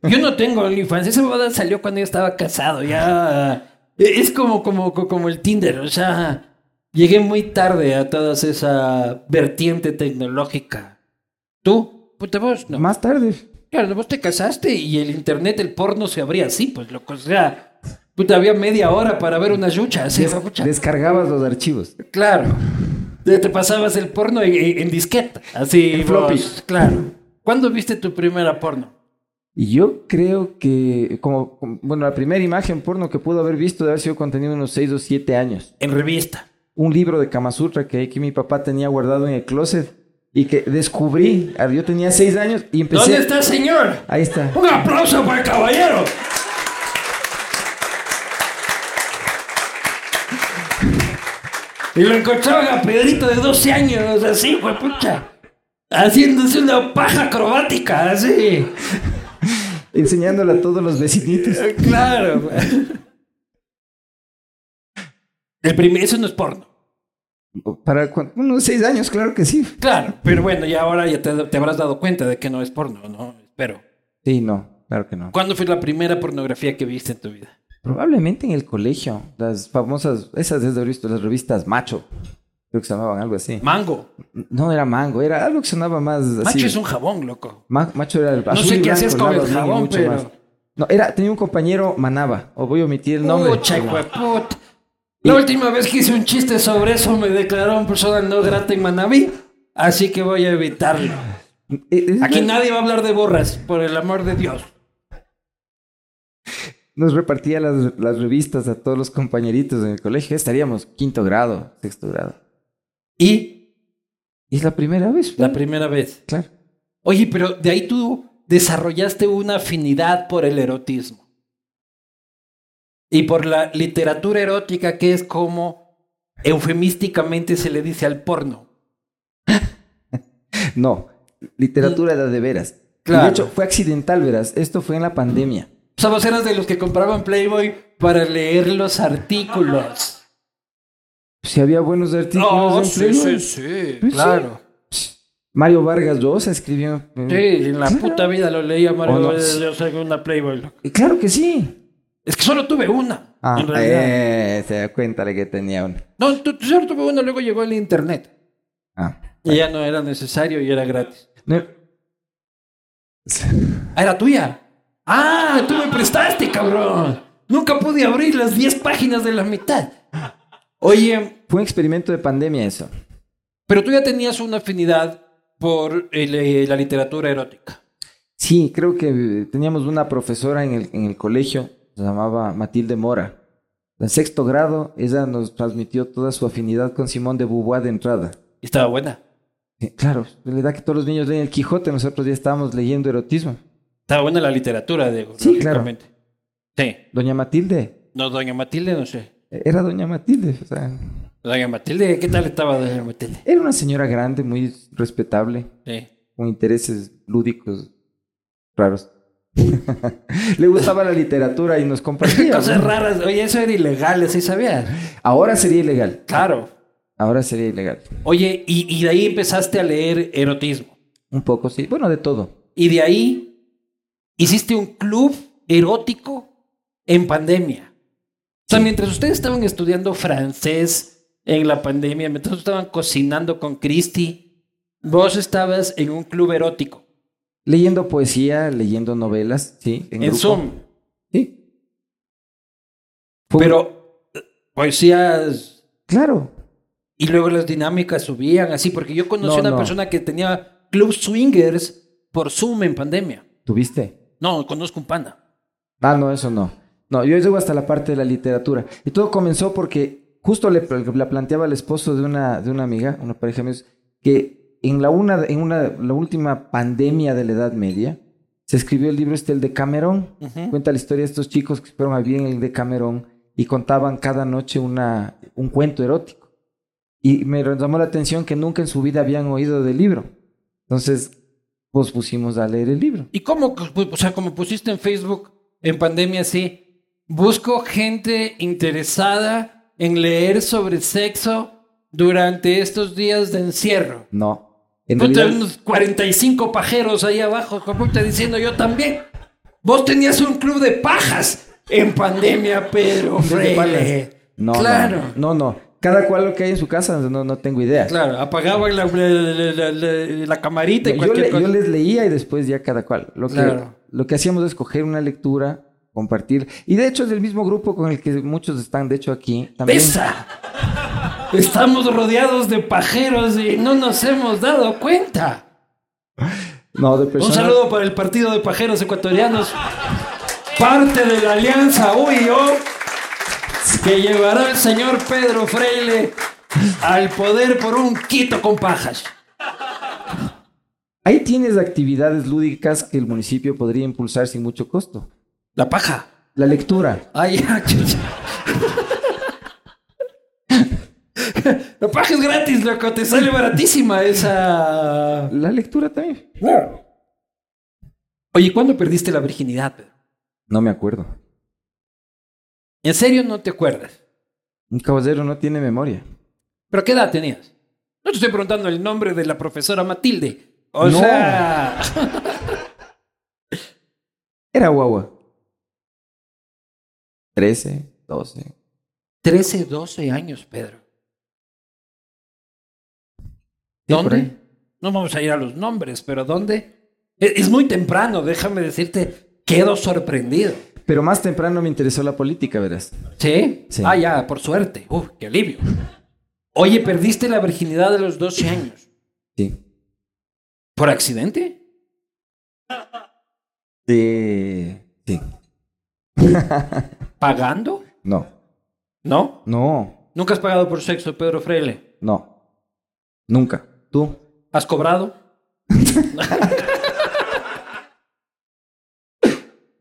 Yo no tengo OnlyFans. Esa boda salió cuando yo estaba casado. Ya. Es como, como, como el Tinder. O sea, llegué muy tarde a toda esa vertiente tecnológica. ¿Tú? Puta vos, no. Más tarde. Claro, vos te casaste y el internet, el porno se abría así, pues, loco. O sea, puta, había media hora para ver una yucha. Así, Des- pucha. descargabas los archivos. Claro. Te, pasabas el porno en, en- disqueta. Así. En floppy. vos, claro. ¿Cuándo viste tu primera porno? Y yo creo que, como, bueno, la primera imagen porno que pudo haber visto de haber sido contenido unos 6 o 7 años. En revista. Un libro de Kama Sutra que, que mi papá tenía guardado en el closet y que descubrí. Yo tenía 6 años y empecé. ¿Dónde está, señor? Ahí está. Un aplauso para el caballero. Y lo encontraban a Pedrito de 12 años, así, fue pucha. Haciéndose una paja acrobática, así. Enseñándole a todos los vecinitos. Claro. El primer, eso no es porno. Para unos 6 años, claro que sí. Claro, pero bueno, ya ahora ya te, te habrás dado cuenta de que no es porno, ¿no? Espero. Sí, no, claro que no. ¿Cuándo fue la primera pornografía que viste en tu vida? Probablemente en el colegio, las famosas, esas desde visto, las revistas Macho, creo que se llamaban algo así. Mango. No era mango, era algo que sonaba más así. Macho es un jabón, loco. Ma- macho era el No sé qué hacías con el jabón, pero... más. No, era, tenía un compañero Manaba, o voy a omitir el nombre. Pucha. La última vez que hice un chiste sobre eso me declararon persona no grata en Manaví, así que voy a evitarlo. Eh, es- Aquí nadie va a hablar de borras, por el amor de Dios. Nos repartía las, las revistas a todos los compañeritos en el colegio. Estaríamos quinto grado, sexto grado. Y Y es la primera vez. la primera vez. Claro. Oye, pero de ahí tú desarrollaste una afinidad por el erotismo. Y por la literatura erótica, que es como eufemísticamente se le dice al porno. <laughs> No, literatura era de veras. Y Claro. de hecho, fue accidental, verás. Esto fue en la pandemia. O sea, vos eras de los que compraban Playboy para leer los artículos. Si había buenos artículos No, en sí, Playboy. sí, sí, Pues claro. Mario Vargas Llosa escribió. eh, Sí, en la puta vida lo leía Mario Oh. Vargas Llosa en una Playboy. Claro que sí. Es que solo tuve una. Ah, en realidad. eh, se da cuenta de que tenía uno. No, tu- solo tuve una, luego llegó el internet. Ah. Y ya no era necesario y era gratis. No. Ah, era tuya. Ah, tú me prestaste, cabrón. Nunca pude abrir las 10 páginas de la mitad. Oye, Fue un experimento de pandemia eso. pero tú ya tenías una afinidad por el, eh, la literatura erótica. Sí, creo que teníamos una profesora en el, en el colegio, se llamaba Matilde Mora. En sexto grado, ella nos transmitió toda su afinidad con Simón de Beauvoir de entrada. Y estaba buena. Claro, la verdad que todos los niños leen el Quijote, nosotros ya estábamos leyendo erotismo. Estaba buena la literatura, Diego. Sí, claro. Sí. Doña Matilde, No, doña Matilde, no sé. era Doña Matilde, o sea, Doña Matilde, ¿qué tal estaba doña Matilde? era una señora grande, muy respetable, Sí. con intereses lúdicos raros. <laughs> Le gustaba la literatura y nos compartía. <laughs> Cosas ¿no? raras. Oye, eso era ilegal, ¿sí sabías? Ahora sería ilegal. Claro. Ahora sería ilegal. Oye, y, y de ahí empezaste a leer erotismo. Un poco, sí. Bueno, de todo. Y de ahí hiciste un club erótico en pandemia. O sea, mientras ustedes estaban estudiando francés en la pandemia, mientras estaban cocinando con Christy, vos estabas en un club erótico. Leyendo poesía, leyendo novelas, sí. En, grupo. Zoom. Sí. Pero poesías Claro. y luego las dinámicas subían así, porque yo conocí No, una no. persona que tenía club swingers por Zoom en pandemia. ¿Tuviste? No, conozco un pana. Ah, no, eso no. No, yo llego hasta la parte de la literatura. Y todo comenzó porque justo le, le planteaba al esposo de una, de una amiga, una pareja de amigos, que en la, una, en una, la última pandemia de la Edad Media se escribió el libro este, el de Camerón. Cuenta la historia de estos chicos que fueron a vivir en el de Camerón y contaban cada noche una, un cuento erótico. Y me llamó la atención que nunca en su vida habían oído del libro. Entonces, pues pusimos a leer el libro. ¿Y cómo, o sea, como pusiste en Facebook en pandemia, sí, busco gente interesada en leer sobre sexo durante estos días de encierro? No. En realidad, unos 45 pajeros ahí abajo, puta, diciendo yo también. Vos tenías un club de pajas en pandemia, Pedro Freire. no, claro. no, no, no. Cada cual lo que hay en su casa, no, no tengo idea. Claro, apagaban la, la, la- la- la camarita y yo, cualquier le- cosa. yo les leía y después ya cada cual. Lo que, Claro. lo que hacíamos es coger una lectura, compartir. Y de hecho es el mismo grupo con el que muchos están, de hecho, aquí. También. ¡Pesa! Estamos rodeados de pajeros y no nos hemos dado cuenta. No, de Un personas. saludo para el partido de pajeros ecuatorianos, parte de la alianza UIO, que llevará al señor Pedro Freile al poder por un quito con pajas. Ahí tienes actividades lúdicas que el municipio podría impulsar sin mucho costo. La paja. La lectura. Ay, <laughs> ya, chucha. La paja es gratis, loco. Te sale <laughs> baratísima esa. La lectura también. Oye, ¿cuándo perdiste la virginidad? Pedro? No me acuerdo. ¿En serio no te acuerdas? Un caballero no tiene memoria. ¿Pero qué edad tenías? No te estoy preguntando el nombre de la profesora Matilde. O No. sea. <laughs> Era guagua. 13, 12. 13, 12 años, Pedro. ¿Dónde? No vamos a ir a los nombres, pero ¿dónde? Es, es muy temprano, déjame decirte, quedo sorprendido. Pero más temprano me interesó la política, verás. ¿Sí? Sí. Ah, ya, por suerte. Uf, qué alivio. Oye, perdiste la virginidad de los 12 años. Sí. ¿Por accidente? Sí. Sí. <laughs> ¿Pagando? No. ¿No? No. ¿Nunca has pagado por sexo, Pedro Freile? No. Nunca. ¿Tú? ¿Has cobrado? <laughs>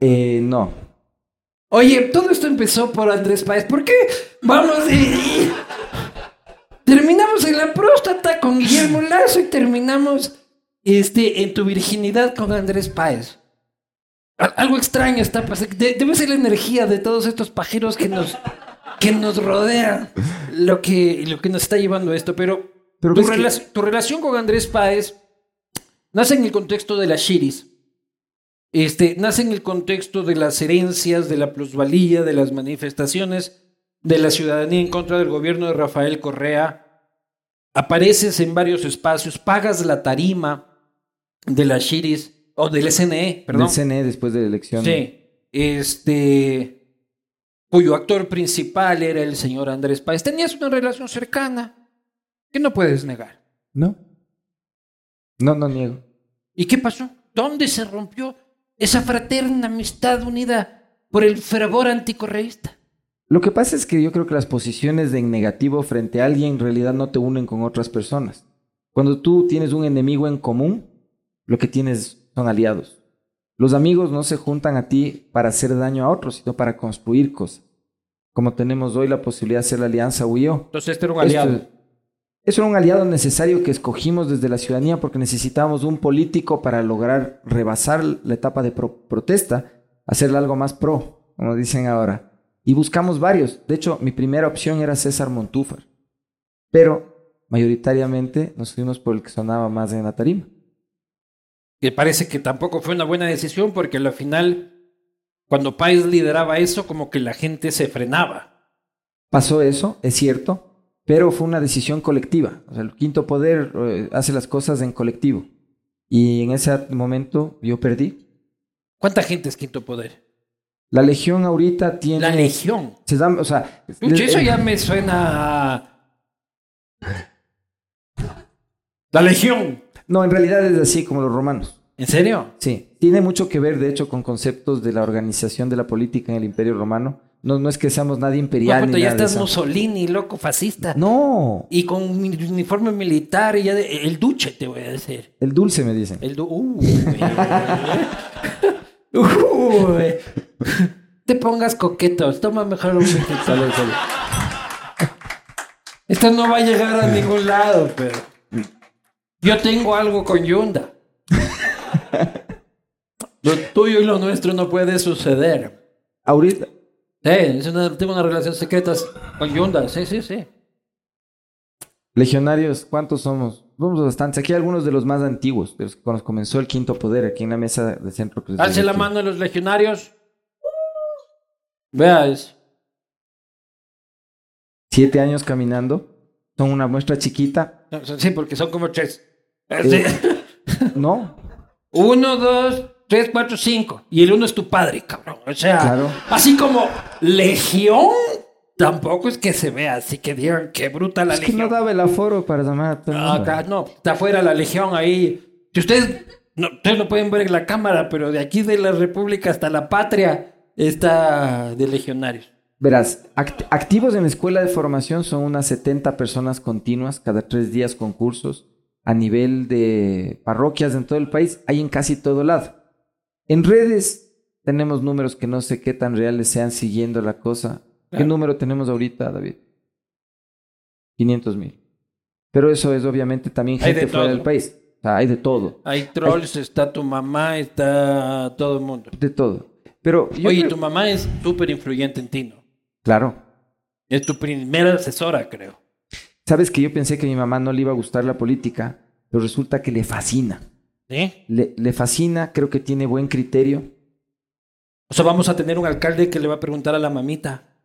Eh, no. Oye, todo esto empezó por Andrés Páez. ¿Por qué? Vamos y, y- terminamos en la próstata con Guillermo Lazo y terminamos este, en tu virginidad con Andrés Páez. Al- Algo extraño está pasando. De- debe ser la energía de todos estos pajeros que nos, que nos rodean lo que, lo que nos está llevando a esto. Pero, Pero tu, que- relación con Andrés Páez nace en el contexto de las Shiris. Este, nace en el contexto de las herencias, de la plusvalía, de las manifestaciones de la ciudadanía en contra del gobierno de Rafael Correa. Apareces en varios espacios, pagas la tarima de las Shiris, o del SNE, perdón. Del CNE después de la elección. Sí. Este. Cuyo actor principal era el señor Andrés Páez. Tenías una relación cercana que no puedes negar. ¿No? No, no niego. ¿Y qué pasó? ¿Dónde se rompió esa fraterna amistad unida por el fervor anticorreísta? Lo que pasa es que yo creo que las posiciones de en negativo frente a alguien en realidad no te unen con otras personas. Cuando tú tienes un enemigo en común, lo que tienes son aliados. Los amigos no se juntan a ti para hacer daño a otros, sino para construir cosas. Como tenemos hoy la posibilidad de hacer la alianza UIO. Entonces este era un aliado. Esto- Eso era un aliado necesario que escogimos desde la ciudadanía porque necesitábamos un político para lograr rebasar la etapa de pro- protesta, hacerle algo más pro, como dicen ahora. Y buscamos varios. De hecho, mi primera opción era César Montúfar. Pero mayoritariamente nos fuimos por el que sonaba más en la tarima. Que parece que tampoco fue una buena decisión porque al final, cuando Páez lideraba eso, como que la gente se frenaba. Pasó eso, es cierto, pero fue una decisión colectiva. O sea, el quinto poder eh, hace las cosas en colectivo. Y en ese momento yo perdí. ¿Cuánta gente es Quinto Poder? La Legión ahorita tiene... La Legión. Se da, o sea, eso ya me suena a... La Legión. No, en realidad es así como los romanos. ¿En serio? Sí, tiene mucho que ver, de hecho, con conceptos de la organización de la política en el Imperio Romano. No, no es que seamos nadie imperial No, ni ya nada estás. Mussolini, loco, fascista. No, Y con mi uniforme militar, y ya de- el duche, te voy a decir. el dulce me dicen. El du Uy. <laughs> Uy. <laughs> Te pongas coquetos. Toma mejor un. Salud, salud. Esto no va a llegar a ningún lado, pero. Yo tengo algo con Yunda. <laughs> Lo tuyo y lo nuestro no puede suceder. Ahorita, Sí, es una- tengo una relación secreta con Yunda. Sí, sí, sí. legionarios, ¿cuántos somos? Somos bastantes. Aquí hay algunos de los más antiguos, de los que cuando comenzó el quinto poder, aquí en la mesa de centro. pues, Alce la mano a los legionarios. Vea eso. Siete años caminando. Son una muestra chiquita. Sí, porque son como tres. Eh. <laughs> No, Uno, dos, tres, cuatro, cinco. Y el uno es tu padre, cabrón. O sea, Claro. así como Legión, tampoco es que se vea así que digan qué bruta la es que Legión. no daba el aforo para llamar a todo el mundo. Acá no, está afuera la Legión ahí. Si ustedes no, ustedes no pueden ver en la cámara, pero de aquí de la República hasta la patria está de legionarios. Verás, act- activos en la escuela de formación son unas 70 personas continuas, cada tres días con cursos. A nivel de parroquias en todo el país, hay en casi todo lado. En redes tenemos números que no sé qué tan reales sean siguiendo la cosa. ¿Qué número tenemos ahorita, David? 500 mil. Pero eso es obviamente también gente de fuera todo. del país. O sea, hay de todo. Hay trolls, está tu mamá, está todo el mundo. De todo. Pero yo Oye, creo- tu mamá es súper influyente en ti, ¿no? Claro. Es tu primera asesora, creo. Sabes que yo pensé que a mi mamá no le iba a gustar la política, pero resulta que le fascina. ¿Sí? Le, le fascina, creo que tiene buen criterio. O sea, vamos a tener un alcalde que le va a preguntar a la mamita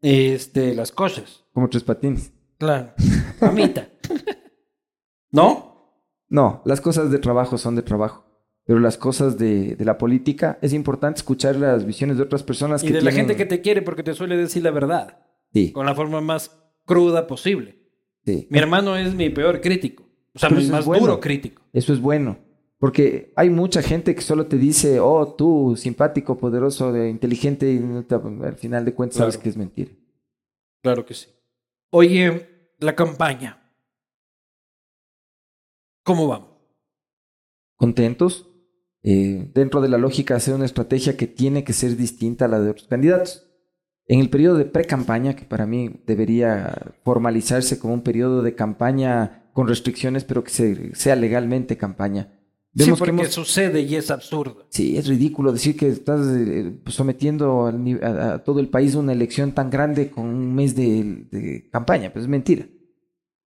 este, las cosas. Como tres patines. Claro. Mamita. <laughs> ¿No? No, las cosas de trabajo son de trabajo. Pero las cosas de, de la política es importante escuchar las visiones de otras personas Y que de la gente que te quiere porque te suele decir la verdad. Sí, Con la forma más cruda posible. sí. Mi hermano es mi peor crítico. O sea, mi más bueno. duro crítico. Eso es bueno. Porque hay mucha gente que solo te dice, oh, tú, simpático, poderoso, de- inteligente, y al final de cuentas sabes que es mentira. Claro que sí. Oye, la campaña. ¿Cómo vamos? Contentos. eh, dentro de la lógica, hacer una estrategia que tiene que ser distinta a la de otros candidatos. En el periodo de pre-campaña, que para mí debería formalizarse como un periodo de campaña con restricciones, pero que se- sea legalmente campaña. Sí, Vemos que porque hemos- sucede y es absurdo. Sí, es ridículo decir que estás eh, sometiendo al a, a todo el país a una elección tan grande con un mes de, de campaña, pues es mentira.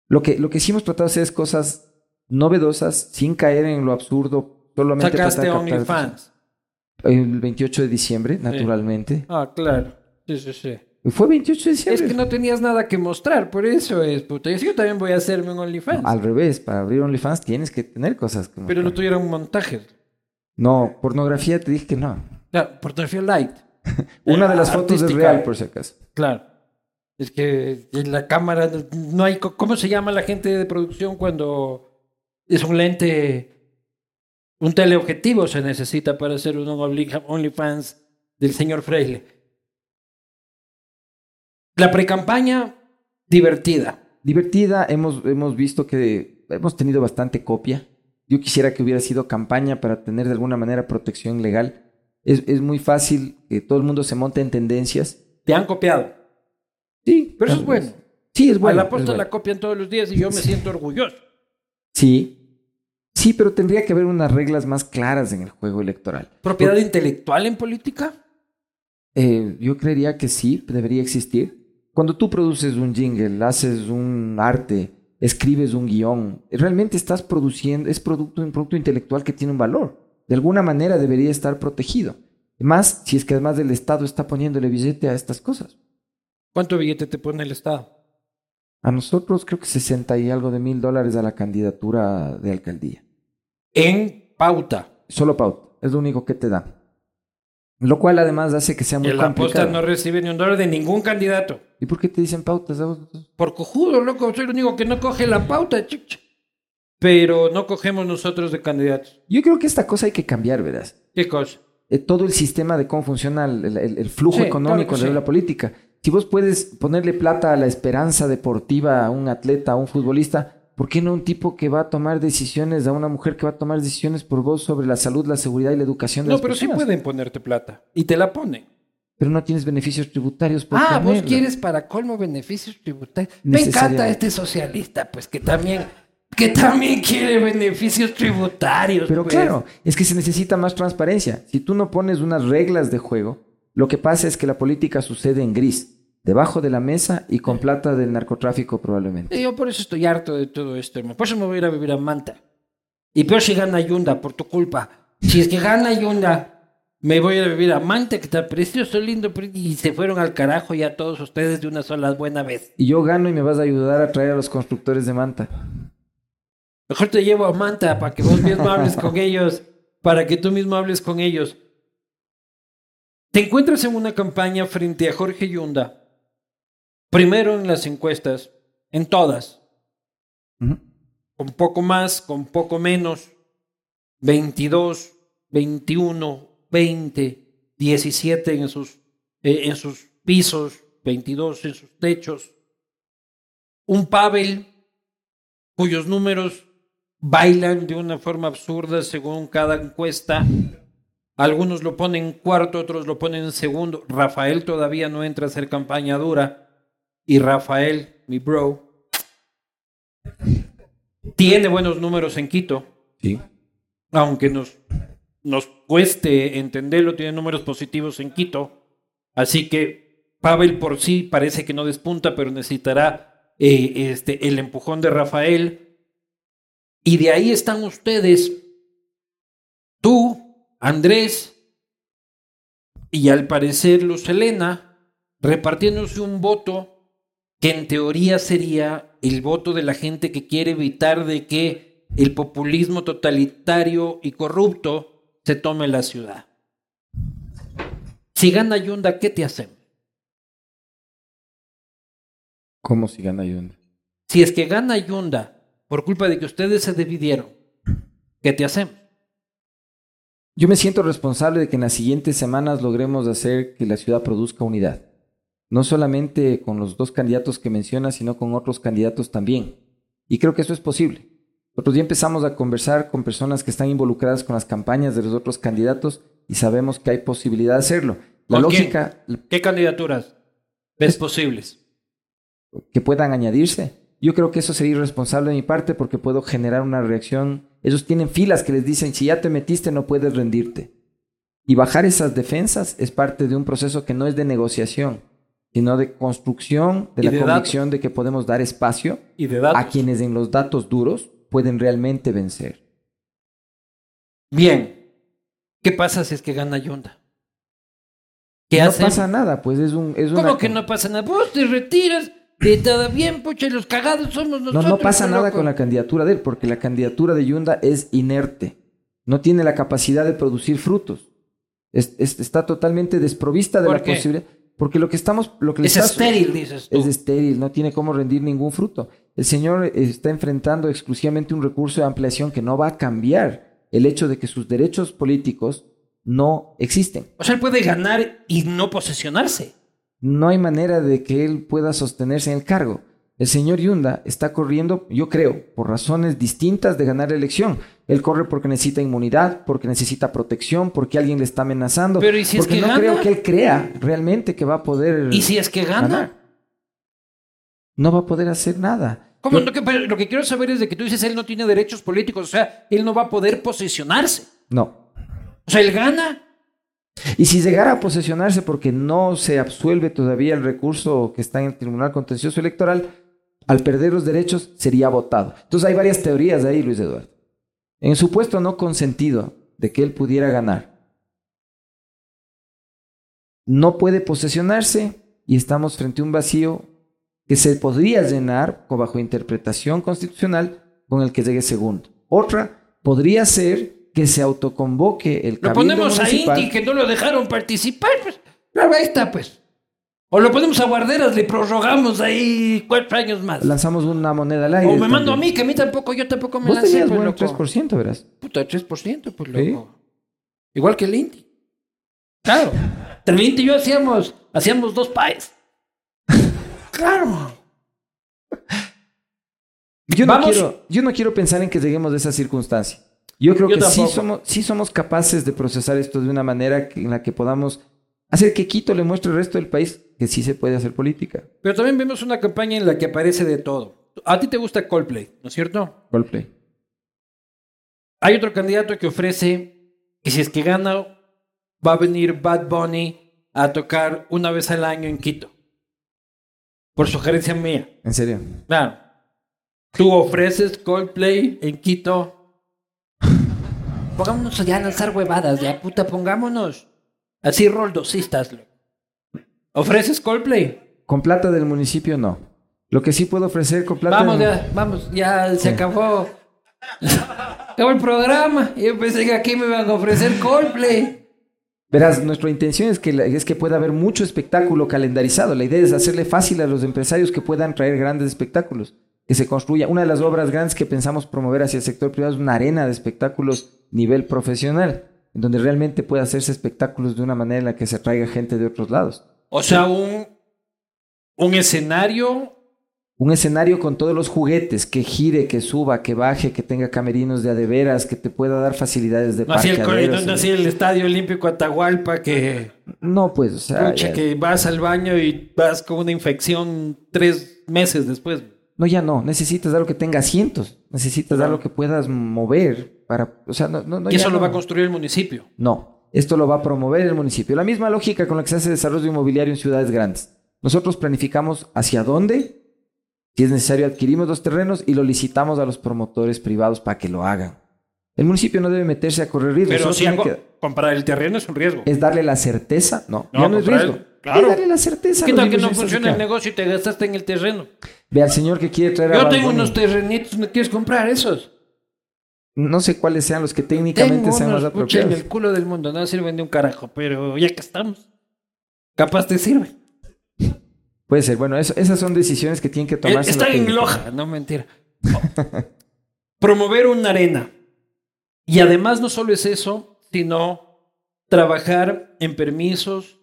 Lo que, lo que sí hemos tratado de hacer es cosas novedosas, sin caer en lo absurdo, solamente Sacaste OnlyFans. El 28 de diciembre, naturalmente. Ah, claro. Sí, sí, sí. Fue 28 de diciembre. Es que no tenías nada que mostrar, por eso es, puta. Yo sí, yo también voy a hacerme un OnlyFans. Al revés, para abrir OnlyFans tienes que tener cosas que pero no tuvieron montajes. No, pornografía te dije que no. Claro, pornografía light. <laughs> Una de las fotos es real, por si acaso. Claro. Es que en la cámara no hay... ¿Cómo se llama la gente de producción cuando es un lente... Un teleobjetivo se necesita para hacer un Only- OnlyFans del señor Freile. La precampaña, divertida. divertida. Hemos, hemos visto que hemos tenido bastante copia. Yo quisiera que hubiera sido campaña para tener de alguna manera protección legal. Es, es muy fácil que todo el mundo se monte en tendencias. Te han copiado. Sí, Pero eso es bueno. Sí, es a bueno. la es posta bueno. la copian todos los días y yo me siento orgulloso. Sí. Sí, pero tendría que haber unas reglas más claras en el juego electoral. ¿Propiedad intelectual en política? Eh, yo creería que sí, debería existir. Cuando tú produces un jingle, haces un arte, escribes un guion, realmente estás produciendo, es producto, un producto intelectual que tiene un valor. De alguna manera debería estar protegido. Más si es que además del Estado está poniéndole billete a estas cosas. ¿Cuánto billete te pone el Estado? A nosotros creo que 60 y algo de mil dólares a la candidatura de alcaldía. En pauta. Solo pauta, es lo único que te da. Lo cual además hace que sea muy En la complicado. no recibe ni un dólar de ningún candidato. ¿Y por qué te dicen pautas? a vos? Por cojudo, loco. Soy el único que no coge la pauta. Pero no cogemos nosotros de candidatos. Yo creo que esta cosa hay que cambiar, verás. ¿Qué cosa? eh, todo el sistema de cómo funciona el, el- el flujo Sí, económico claro de sí. la política. Si vos puedes ponerle plata a la esperanza deportiva a un atleta, a un futbolista, ¿por qué no un tipo que va a tomar decisiones, a una mujer que va a tomar decisiones por vos sobre la salud, la seguridad y la educación de No, las pero sí pueden ponerte plata. Y te la ponen. Pero no tienes beneficios tributarios por Ah, vos quieres para colmo beneficios tributarios. Me encanta este socialista, pues que también, que también quiere beneficios tributarios. Pero pues. claro, es que se necesita más transparencia. Si tú no pones unas reglas de juego, lo que pasa es que la política sucede en gris, debajo de la mesa y con plata del narcotráfico probablemente. Yo por eso estoy harto de todo esto, hermano. Por eso me voy a ir a vivir a Manta. Y peor si gana Yunda, por tu culpa. Si es que gana Yunda, me voy a ir a vivir a Manta, que está precioso, lindo. Y se fueron al carajo ya todos ustedes de una sola buena vez. Y yo gano y me vas a ayudar a traer a los constructores de manta. Mejor te llevo a Manta para que vos mismo hables con ellos. Para que tú mismo hables con ellos. Te encuentras en una campaña frente a Jorge Yunda. Primero en las encuestas, en todas. Con poco más, con poco menos, 22, 21, 20, 17 en sus, eh, en sus pisos, 22 en sus techos. Un Pavel cuyos números bailan de una forma absurda según cada encuesta. Algunos lo ponen cuarto, otros lo ponen segundo. Rafael todavía no entra a hacer campaña dura. Y Rafael, mi bro, tiene buenos números en Quito, Sí. aunque nos, nos cueste entenderlo, tiene números positivos en Quito. Así que Pavel por sí parece que no despunta, pero necesitará eh, este, el empujón de Rafael. Y de ahí están ustedes, tú, Andrés, y al parecer Luz Helena repartiéndose un voto que en teoría sería el voto de la gente que quiere evitar de que el populismo totalitario y corrupto se tome la ciudad. Si gana Yunda, ¿qué te hacen? ¿Cómo si gana Yunda? Si es que gana Yunda por culpa de que ustedes se dividieron, ¿qué te hacen? Yo me siento responsable de que en las siguientes semanas logremos hacer que la ciudad produzca unidad. No solamente con los dos candidatos que menciona, sino con otros candidatos también. Y creo que eso es posible. Otro día empezamos a conversar con personas que están involucradas con las campañas de los otros candidatos y sabemos que hay posibilidad de hacerlo. La ¿Con lógica ¿Qué candidaturas ves posibles? que puedan añadirse. Yo creo que eso sería irresponsable de mi parte porque puedo generar una reacción. Ellos tienen filas que les dicen, si ya te metiste no puedes rendirte. Y bajar esas defensas es parte de un proceso que no es de negociación, sino de construcción de la de convicción de que podemos dar espacio Y de datos. a quienes en los datos duros pueden realmente vencer. Bien. ¿Qué pasa si es que gana Yunda? ¿Qué no hacen? pasa nada, pues es un... Es ¿Cómo una que no pasa nada? Vos te retiras, te todo bien, pucha, los cagados somos No, nosotros. no pasa pues, nada loco. con la candidatura de él, porque la candidatura de Yunda es inerte. No tiene la capacidad de producir frutos. Es- es- está totalmente desprovista de ¿Por la posibilidad. Porque lo que estamos. Lo que Es estéril, dices tú. Es estéril, no tiene cómo rendir ningún fruto. El señor está enfrentando exclusivamente un recurso de ampliación que no va a cambiar el hecho de que sus derechos políticos no existen. O sea, él puede ganar y no posesionarse. No hay manera de que él pueda sostenerse en el cargo. El señor Yunda está corriendo, yo creo, por razones distintas de ganar la elección. Él corre porque necesita inmunidad, porque necesita protección, porque alguien le está amenazando. Pero, ¿y si es porque que no gana? creo que él crea realmente que va a poder ¿Y si es que gana? ganar. No va a poder hacer nada. ¿Cómo? Que, lo que quiero saber es de que tú dices él no tiene derechos políticos, o sea, él no va a poder posesionarse. No. O sea, él gana. Y si llegara a posesionarse porque no se absuelve todavía el recurso que está en el Tribunal Contencioso Electoral, al perder los derechos sería votado. Entonces hay varias teorías ahí, Luis Eduardo. En su puesto no consentido de que él pudiera ganar, no puede posesionarse y estamos frente a un vacío que se podría llenar bajo interpretación constitucional con el que llegue segundo. Otra podría ser que se autoconvoque el Lo ponemos a. Inti que no lo dejaron participar, pues. Claro, ahí está, pues. O lo ponemos a Guarderas, le prorrogamos ahí cuatro años más. lanzamos una moneda al aire. O me mando a mí, que a mí tampoco, yo tampoco me Vos lancé, tenías pues, buen loco. 3%, verás. Puta, 3%, pues, Sí. loco. Igual que el Inti. Claro. El Inti y yo hacíamos, hacíamos dos paes. <laughs> claro. Yo no, Vamos. quiero, yo no quiero pensar en que lleguemos a esa circunstancia. Yo creo Yo que sí somos, sí somos capaces de procesar esto de una manera en la que podamos hacer que Quito le muestre al resto del país que sí se puede hacer política. Pero también vemos una campaña en la que aparece de todo. A ti te gusta Coldplay, ¿no es cierto? Roleplay. Hay otro candidato que ofrece que si es que gana, va a venir Bad Bunny a tocar una vez al año en Quito. Por sugerencia mía. En serio. Claro. Tú ofreces Coldplay en Quito. Pongámonos ya a lanzar huevadas, ya puta, pongámonos. Así roldosistas. ¿Ofreces Coldplay? Con plata del municipio no. Lo que sí puedo ofrecer con plata Vamos, del- ya, vamos, ya se acabó. acabó el programa. Yo pensé que aquí me iban a ofrecer Coldplay. Verás, nuestra intención es que, la- es que pueda haber mucho espectáculo calendarizado. La idea es hacerle fácil a los empresarios que puedan traer grandes espectáculos. Que se construya. Una de las obras grandes que pensamos promover hacia el sector privado es una arena de espectáculos nivel profesional, en donde realmente pueda hacerse espectáculos de una manera en la que se atraiga gente de otros lados. O sea, un, un escenario. Un escenario con todos los juguetes, que gire, que suba, que baje, que tenga camerinos de adeveras, que te pueda dar facilidades de No así el, no así el Estadio Olímpico Atahualpa que, No, pues, o sea, pucha, ya- que vas al baño y vas con una infección tres meses después. No, ya no. Necesitas algo que tenga asientos. Necesitas algo que puedas mover para... O sea, no, no, no, y eso lo no. va a construir el municipio. No. Esto lo va a promover el municipio. La misma lógica con la que se hace desarrollo inmobiliario en ciudades grandes. Nosotros planificamos hacia dónde, si es necesario adquirimos los terrenos y lo licitamos a los promotores privados para que lo hagan. El municipio no debe meterse a correr riesgos. Pero si que- comprar el terreno es un riesgo. es darle la certeza. No, No, ya no es riesgo. el- claro. Es darle la certeza. a ¿Qué tal que no funciona el negocio y te gastaste en el terreno? Ve al señor que quiere traer a Yo Bad tengo unos terrenitos, ¿no quieres comprar esos? No sé cuáles sean los que técnicamente Tengo sean más pucha, en apropiados. el culo del mundo, no sirven de un carajo, pero ya que estamos, capaz te sirve. Puede ser. Bueno, eso- esas son decisiones que tienen que tomarse. Está en. Loja, no mentira. Promover una arena. Y además no solo es eso, sino trabajar en permisos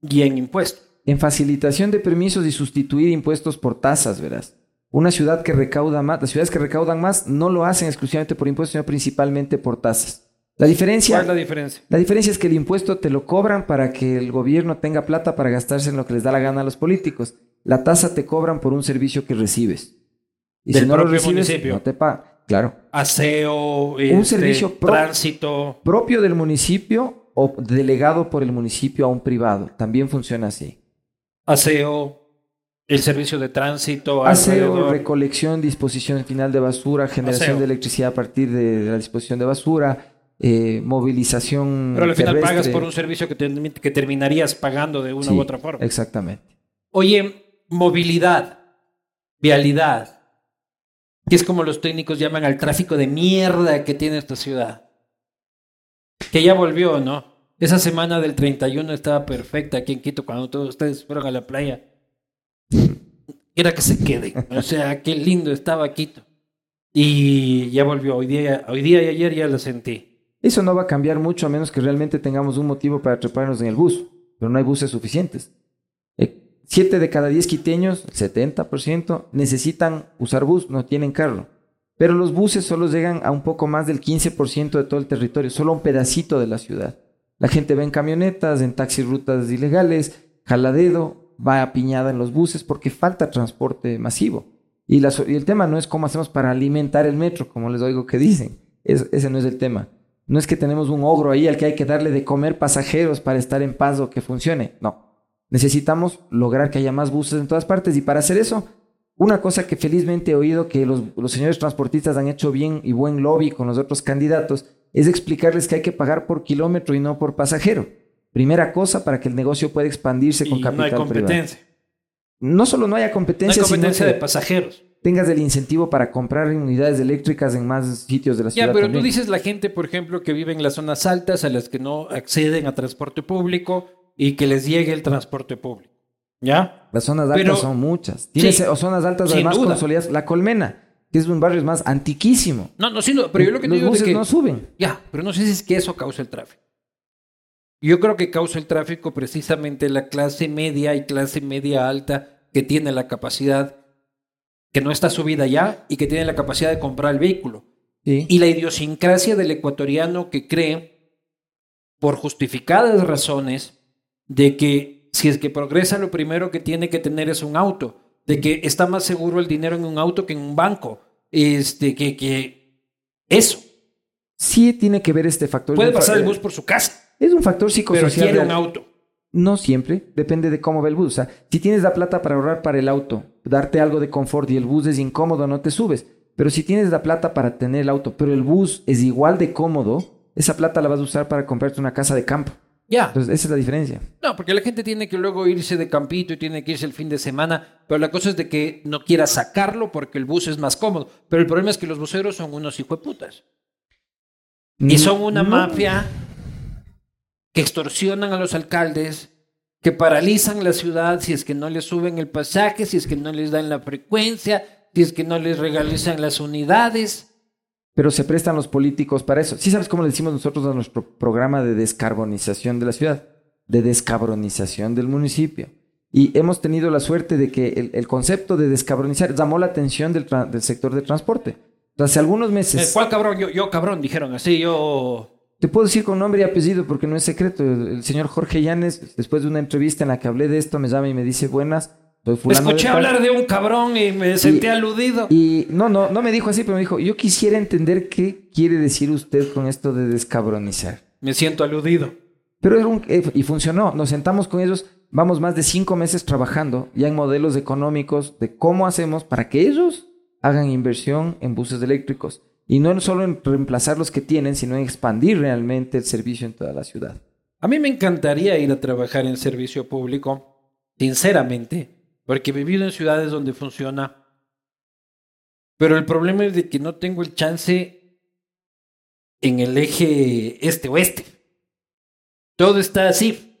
y en impuestos. En facilitación de permisos y sustituir impuestos por tasas, verás. Una ciudad que recauda más, las ciudades que recaudan más no lo hacen exclusivamente por impuestos, sino principalmente por tasas. La diferencia, ¿Cuál es la diferencia? la diferencia es que el impuesto te lo cobran para que el gobierno tenga plata para gastarse en lo que les da la gana a los políticos. La tasa te cobran por un servicio que recibes. Y Del si no lo recibes, municipio. no te pagan. Claro. Aseo, este, servicio pro- tránsito. Propio del municipio o delegado por el municipio a un privado. También funciona así. aseo, el servicio de tránsito, Aseo, recolección, disposición final de basura, generación Aseo. de electricidad a partir de, de la disposición de basura, eh, movilización. Pero al final terrestre. pagas por un servicio que, te- que terminarías pagando de una Sí, u otra forma. Exactamente. Oye, movilidad, vialidad, que es como los técnicos llaman al tráfico de mierda que tiene esta ciudad. Que ya volvió, ¿no? Esa semana del 31 estaba perfecta aquí en Quito cuando todos ustedes fueron a la playa. Era que se quede. O sea, qué lindo estaba Quito. Y ya volvió. Hoy día, hoy día y ayer ya lo sentí. Eso no va a cambiar mucho a menos que realmente tengamos un motivo para treparnos en el bus, pero no hay buses suficientes. Eh, Siete de cada diez quiteños, 70%, necesitan usar bus, no tienen carro. Pero los buses solo llegan a un poco más del 15% de todo el territorio, solo un pedacito de la ciudad. La gente va en camionetas, en taxis rutas ilegales, jaladedo, va apiñada en los buses porque falta transporte masivo. Y, el tema no es cómo hacemos para alimentar el metro, como les oigo que dicen. Es- ese no es el tema. No es que tenemos un ogro ahí al que hay que darle de comer pasajeros para estar en paz o que funcione. No. Necesitamos lograr que haya más buses en todas partes. Y para hacer eso, una cosa que felizmente he oído que los, los señores transportistas han hecho bien y buen lobby con los otros candidatos es explicarles que hay que pagar por kilómetro y no por pasajero. Primera cosa para que el negocio pueda expandirse con Y no capital hay privado. competencia. No solo no haya No hay competencia, competencia sino de pasajeros. tengas el incentivo para comprar unidades eléctricas en más sitios de la ciudad. Ya, pero tú dices la gente, por ejemplo, que vive en las zonas altas, a las que no acceden a transporte público y que les llegue el transporte público. ¿Ya? Las zonas altas Pero- son muchas. Tienes Sí, zonas altas además duda. consolidadas. La Colmena, que es un barrio más antiquísimo. No, no, sí, no, pero yo lo que te Los digo es buses que... no suben. Ya, pero no sé si es que eso causa el tráfico. Yo creo que causa el tráfico precisamente la clase media y clase media alta que tiene la capacidad, que no está subida ya y que tiene la capacidad de comprar el vehículo. Sí. Y la idiosincrasia del ecuatoriano que cree, por justificadas razones, de que si es que progresa, lo primero que tiene que tener es un auto, de que está más seguro el dinero en un auto que en un banco, este, que, que eso. Sí tiene que ver este factor. Puede pasar el bus por su casa, Es un factor pero psicosocial. quiere real. un auto. No siempre, depende de cómo va el bus. O sea, si tienes la plata para ahorrar para el auto, darte algo de confort y el bus es incómodo, no te subes. Pero si tienes la plata para tener el auto, pero el bus es igual de cómodo, esa plata la vas a usar para comprarte una casa de campo. Ya. Entonces, esa es la diferencia. No, porque la gente tiene que luego irse de campito y tiene que irse el fin de semana, pero la cosa es de que no quiera sacarlo porque el bus es más cómodo. Pero el problema es que los buceros son unos hijueputas. Y son una No. mafia que extorsionan a los alcaldes, que paralizan la ciudad si es que no les suben el pasaje, si es que no les dan la frecuencia, si es que no les regalizan las unidades. Pero se prestan los políticos para eso. ¿Sí sabes cómo le decimos nosotros a nuestro programa de descarbonización de la ciudad? De descabronización del municipio. Y hemos tenido la suerte de que el, el concepto de descarbonizar llamó la atención del, sector de transporte. Hace algunos meses, ¿Cuál cabrón? Yo, yo cabrón, dijeron así, yo... te puedo decir con nombre y apellido porque no es secreto. El, señor Jorge Llanes, después de una entrevista en la que hablé de esto, me llama y me dice, buenas, soy fulano Escuché tal". hablar de un cabrón y me sentí aludido. Y no, no, no me dijo así, pero me dijo, yo quisiera entender qué quiere decir usted con esto de descabronizar. Me siento aludido. Pero era un, eh, y funcionó. Nos sentamos con ellos, vamos más de cinco meses trabajando ya en modelos económicos de cómo hacemos para que ellos hagan inversión en buses eléctricos. Y no solo en reemplazar los que tienen, sino en expandir realmente el servicio en toda la ciudad. A mí me encantaría ir a trabajar en servicio público, sinceramente, porque he vivido en ciudades donde funciona. Pero el problema es de que no tengo el chance en el eje este-oeste. Todo está así.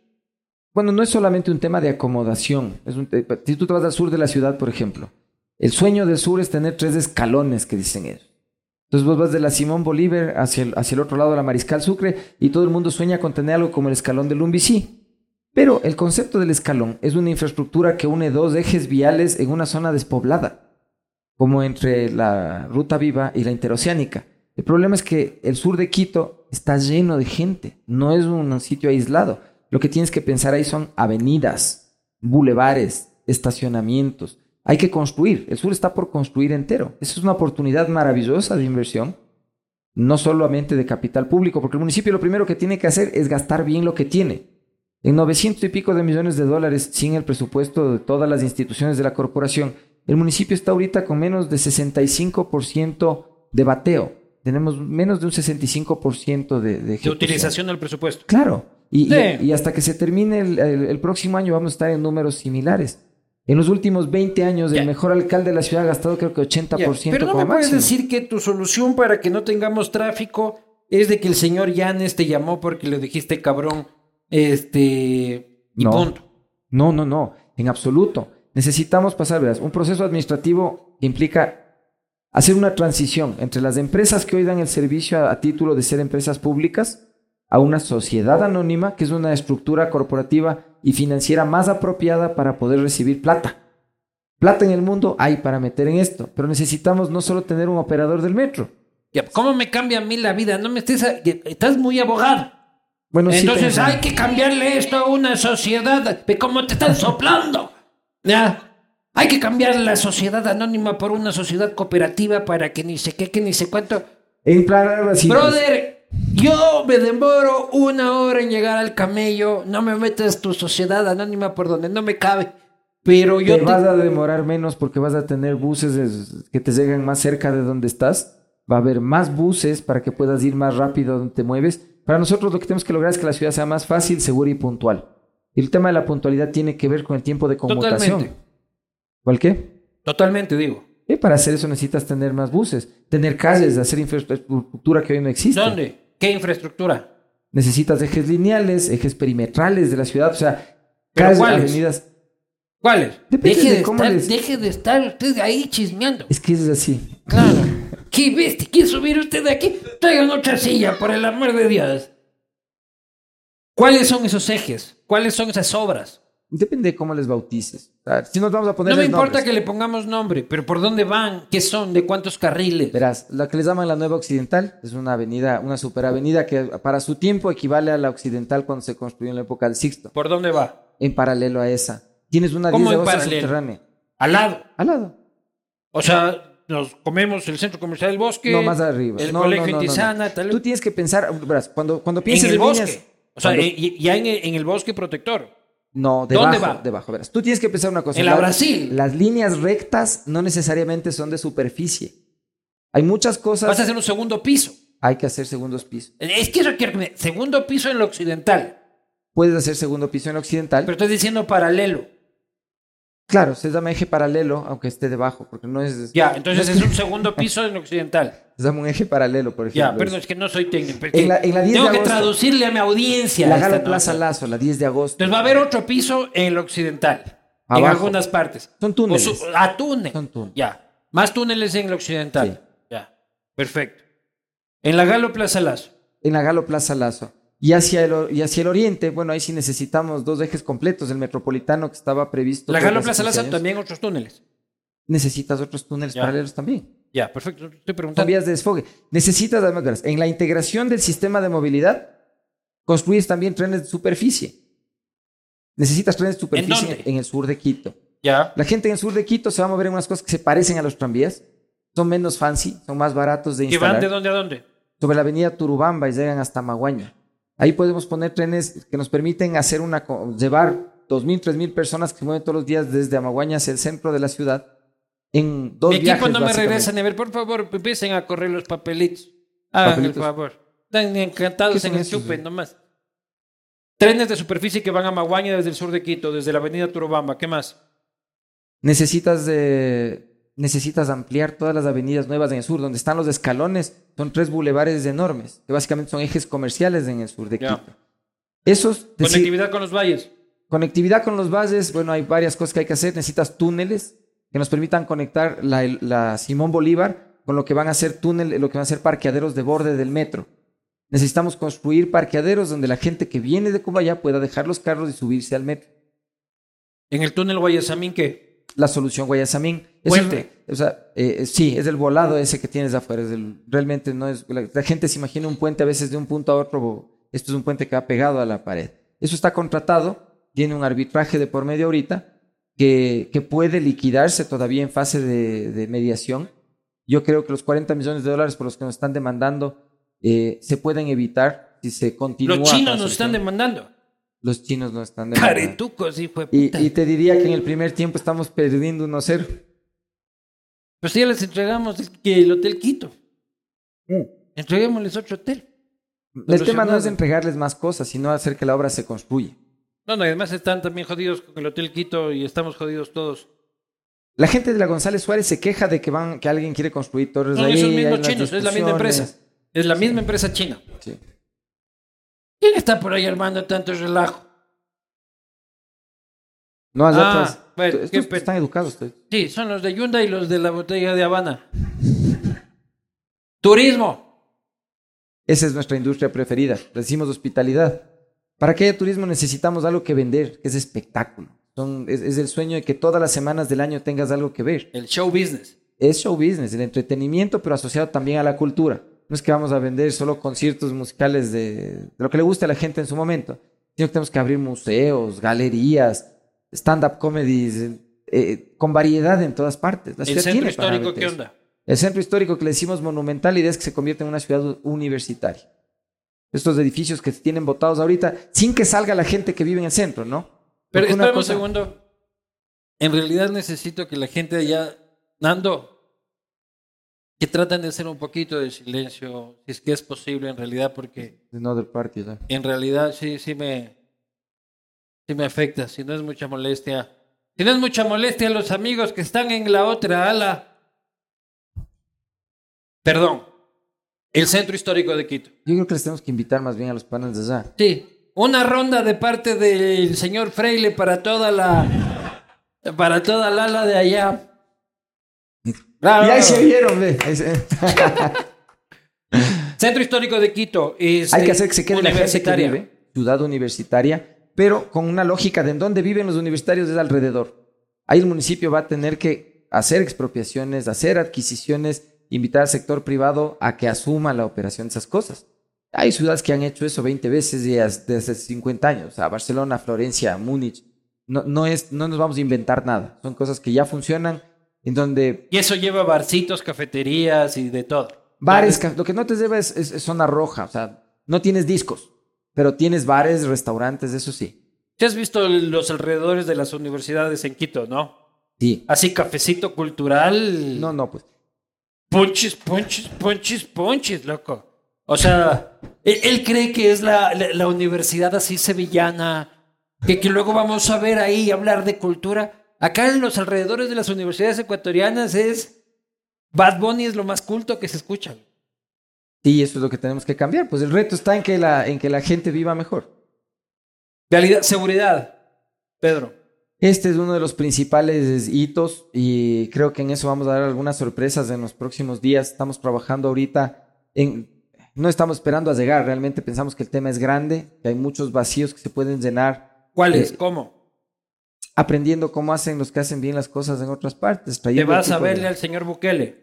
Bueno, no es solamente un tema de acomodación. Es un si tú te vas al sur de la ciudad, por ejemplo, el sueño del sur es tener tres escalones que dicen ellos. Entonces vos vas de la Simón Bolívar hacia el, hacia el otro lado de la Mariscal Sucre y todo el mundo sueña con tener algo como el escalón del Lumbicí. Pero el concepto del escalón es una infraestructura que une dos ejes viales en una zona despoblada, como entre la Ruta Viva y la Interoceánica. El problema es que el sur de Quito está lleno de gente, no es un sitio aislado. Lo que tienes que pensar ahí son avenidas, bulevares, estacionamientos. Hay que construir. El sur está por construir entero. Esa es una oportunidad maravillosa de inversión, no solamente de capital público, porque el municipio lo primero que tiene que hacer es gastar bien lo que tiene. En 900 y pico de millones de dólares, sin el presupuesto de todas las instituciones de la corporación, el municipio está ahorita con menos de 65% de bateo. Tenemos menos de un 65% de, de, utilización del presupuesto. Claro. Y, Sí. y- y hasta que se termine el, el- el próximo año vamos a estar en números similares. En los últimos 20 años, el mejor alcalde de la ciudad ha gastado creo que 80% Ya, Pero no como me puedes decir que tu solución para que no tengamos tráfico es de que el señor Yanes te llamó porque le dijiste cabrón, este, y No. punto. No, no, no, en absoluto. Necesitamos pasar, verás, un proceso administrativo que implica hacer una transición entre las empresas que hoy dan el servicio a, a título de ser empresas públicas a una sociedad anónima, que es una estructura corporativa y financiera más apropiada para poder recibir plata. Plata en el mundo hay para meter en esto, pero necesitamos no solo tener un operador del metro. ¿Cómo me cambia a mí la vida? No me estés... a- Estás muy abogado. Bueno, sí Entonces tengo- hay que cambiarle esto a una sociedad. Cómo te están soplando. ¿Ya? Hay que cambiar la sociedad anónima por una sociedad cooperativa para que ni sé qué, que ni sé cuánto. En simples, Brother, yo me demoro una hora en llegar al camello. No me metas tu sociedad anónima por donde no me cabe. Pero yo te te- vas a demorar menos porque vas a tener buses es- que te lleguen más cerca de donde estás. Va a haber más buses para que puedas ir más rápido donde te mueves. Para nosotros lo que tenemos que lograr es que la ciudad sea más fácil, segura y puntual. Y el tema de la puntualidad tiene que ver con el tiempo de conmutación. Totalmente. ¿Cuál qué? Totalmente digo. Y para hacer eso necesitas tener más buses, tener calles, hacer infraestructura que hoy no existe. ¿Dónde? ¿Qué infraestructura? Necesitas ejes lineales, ejes perimetrales de la ciudad, o sea, ¿Pero calles, cuáles? avenidas. ¿Cuáles? Depende Deje de de, cómo estar, les- deje de estar usted ahí chismeando. Es que es así. Claro. <laughs> ¿Qué bestia? ¿Quiere subir usted de aquí? Traigan otra silla, por el amor de Dios. ¿Cuáles son esos ejes? ¿Cuáles son esas obras? Depende de cómo les bautices. O sea, si nos vamos a poner No me importa que le pongamos nombre, pero ¿por dónde van? ¿Qué son? ¿De cuántos carriles? Verás, la que les llaman la Nueva Occidental es una avenida, una superavenida que para su tiempo equivale a la Occidental cuando se construyó en la época del Sixto. ¿Por dónde va? En paralelo a esa. Tienes una 10 ¿Cómo de en paralelo? subterránea. Al lado. Al lado. O sea, nos comemos el centro comercial del bosque. No, más arriba. El No, colegio no. Tú tienes que pensar, verás, cuando, cuando en pienses el en bosque. líneas- O sea, cuando- ya en el, en el bosque protector. No, ¿Dónde debajo, va? debajo, verás. Tú tienes que pensar una cosa. En la Brasil. Las líneas rectas no necesariamente son de superficie. Hay muchas cosas. Vas a hacer un segundo piso. Hay que hacer segundos pisos. Es que me... Segundo piso en lo occidental. Puedes hacer segundo piso en occidental. Pero estás diciendo paralelo. claro, se llama eje paralelo, aunque esté debajo, porque no es. Ya, entonces es un segundo piso en lo occidental. <laughs> Llama un eje paralelo, por ejemplo. Ya, perdón, es que no soy técnico. En la- en la 10 tengo de que traducirle a mi audiencia. La Gala. Plaza Lazo, la 10 de agosto. Entonces va a haber otro piso en lo occidental. En Abajo. algunas partes. Son túneles. Su- ah, túnel. Son túneles. Ya. Más túneles en lo occidental. Sí. Ya. Perfecto. En la Galo Plaza Lazo. En la Galo Plaza Lazo. Y hacia, el, y hacia el oriente, bueno, ahí sí necesitamos dos ejes completos. El metropolitano que estaba previsto. La Galo Plaza 15 Lazo años. también otros túneles. Necesitas otros túneles Ya. paralelos también. Ya, perfecto. Estoy Son preguntando. vías de desfogue. Necesitas, además, verás, en la integración del sistema de movilidad, construyes también trenes de superficie. Necesitas trenes de superficie dónde? en el sur de Quito. Ya. La gente en el sur de Quito se va a mover en unas cosas que se parecen a los tranvías. Son menos fancy, son más baratos de ¿Que van instalar. de dónde a dónde? Sobre la avenida Turubamba y llegan hasta Maguaña. Ahí podemos poner trenes que nos permiten hacer una, llevar 2.000, 3.000 personas que se mueven todos los días desde Amaguaña hacia el centro de la ciudad En dos Mi equipo viajes, no me regresan a ver. Por favor, empiecen a correr los papelitos. Hagan el Papelitos. favor. Están encantados ¿Qué son en el chupe nomás. Trenes de superficie que van a Maguaña desde el sur de Quito, desde la avenida Turobamba. ¿Qué más? Necesitas, de, necesitas ampliar todas las avenidas nuevas en el sur, donde están los escalones. Son tres bulevares enormes, que básicamente son ejes comerciales en el sur de. Quito. Esos, Conectividad con los valles. conectividad con los valles, bueno, hay varias cosas que hay que hacer. Necesitas túneles que nos permitan conectar la, la Simón Bolívar con lo que van a ser túneles, lo que van a ser parqueaderos de borde del metro. Necesitamos construir parqueaderos donde la gente que viene de Cumbayá pueda dejar los carros y subirse al metro. En el túnel Guayasamín, ¿qué? la solución Guayasamín. Eso es- Puente. o sea, eh, sí, es el volado ese que tienes afuera. es el- realmente no es. La, la gente se imagina un puente a veces de un punto a otro. Esto es un puente que va pegado a la pared. Eso está contratado, tiene un arbitraje de por medio ahorita que, que puede liquidarse todavía en fase de, de mediación. Yo creo que los 40 millones de dólares por los que nos están demandando eh, se pueden evitar si se continúa. Los chinos nos están demandando. Los chinos nos están demandando. Caretucos, hijo de Y, puta. y te diría que en el primer tiempo estamos perdiendo 1-0. Pues ya les entregamos el, que el Hotel Quito. Entreguémosles otro hotel. El tema no es entregarles más cosas, sino hacer que la obra se construya. No, no, y además están también jodidos con el Hotel Quito y estamos jodidos todos. La gente de la González Suárez se queja de que van, que alguien quiere construir torres No, ahí. esos hay mismos chinos, es la misma empresa. Es la misma empresa china. Sí. ¿Quién está por ahí armando tanto relajo? No, hay Ah, otras. bueno, Estos están educados. ustedes. Sí, son los de Hyundai y los de la botella de Habana. Turismo. Esa es nuestra industria preferida. Decimos hospitalidad. Para que haya turismo necesitamos algo que vender, que es espectáculo. Son, es, es el sueño de que todas las semanas del año tengas algo que ver. El show business. Es show business, el entretenimiento, pero asociado también a la cultura. No es que vamos a vender solo conciertos musicales de, de lo que le guste a la gente en su momento, sino que tenemos que abrir museos, galerías, stand-up comedies, eh, eh, con variedad en todas partes. La El ciudad centro tiene histórico, ¿qué onda? El centro histórico que le decimos monumental, la idea es que se convierta en una ciudad universitaria. Estos edificios que tienen votados ahorita, sin que salga la gente que vive en el centro, ¿no? Pero Porque espera un cosa- segundo. En realidad necesito que la gente allá, Nando, que traten de hacer un poquito de silencio, si es que es posible en realidad, porque party, ¿no? en realidad sí, sí me, sí me afecta, si no es mucha molestia. Si no es mucha molestia a los amigos que están en la otra ala. Perdón, el centro histórico de Quito. Yo creo que les tenemos que invitar más bien a los paneles de allá. Sí, una ronda de parte del señor Freile para toda la, para toda la ala de allá. Bravo. Y ahí se vieron, ve. Se- <laughs> Centro histórico de Quito. este, Hay que hacer que se quede la gente que universitaria. vive, ciudad universitaria, pero con una lógica de en dónde viven los universitarios es alrededor. Ahí el municipio va a tener que hacer expropiaciones, hacer adquisiciones, invitar al sector privado a que asuma la operación de esas cosas. Hay ciudades que han hecho eso 20 veces desde hace 50 años, a Barcelona, Florencia, Múnich. No, no, es, no nos vamos a inventar nada, son cosas que ya funcionan, en donde Y eso lleva barcitos, cafeterías y de todo. Bares, ca- lo que no te lleva es, es- es zona roja, o sea, no tienes discos, pero tienes bares, restaurantes, eso sí. ¿Te has visto los alrededores de las universidades en Quito, no? Sí. Así cafecito cultural. No, no, pues. Ponches, ponches, ponches, ponches, loco. O sea, él, él cree que es la, la- la universidad así sevillana, que, que luego vamos a ver ahí y hablar de cultura. Acá en los alrededores de las universidades ecuatorianas es Bad Bunny es lo más culto que se escucha. Sí, eso es lo que tenemos que cambiar. Pues el reto está en que la, en que la gente viva mejor. Realidad, seguridad, Pedro. Este es uno de los principales hitos y creo que en eso vamos a dar algunas sorpresas en los próximos días. Estamos trabajando ahorita en... No estamos esperando a llegar, realmente pensamos que el tema es grande, que hay muchos vacíos que se pueden llenar ¿Cuál es? Eh, ¿Cómo? aprendiendo cómo hacen los que hacen bien las cosas en otras partes. Te vas a de- verle al señor Bukele.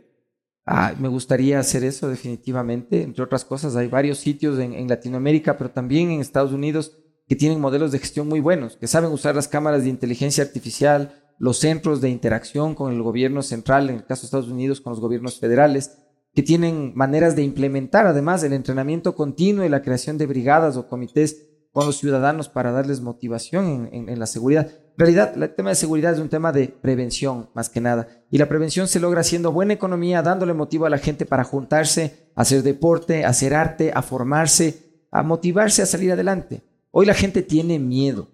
Ah, me gustaría hacer eso definitivamente. Entre otras cosas, hay varios sitios en, en Latinoamérica, pero también en Estados Unidos que tienen modelos de gestión muy buenos, que saben usar las cámaras de inteligencia artificial, los centros de interacción con el gobierno central, en el caso de Estados Unidos, con los gobiernos federales, que tienen maneras de implementar además el entrenamiento continuo y la creación de brigadas o comités con los ciudadanos para darles motivación en, en la seguridad. En realidad, el tema de seguridad es un tema de prevención, más que nada. Y la prevención se logra haciendo buena economía, dándole motivo a la gente para juntarse, hacer deporte, hacer arte, a formarse, a motivarse a salir adelante. Hoy la gente tiene miedo.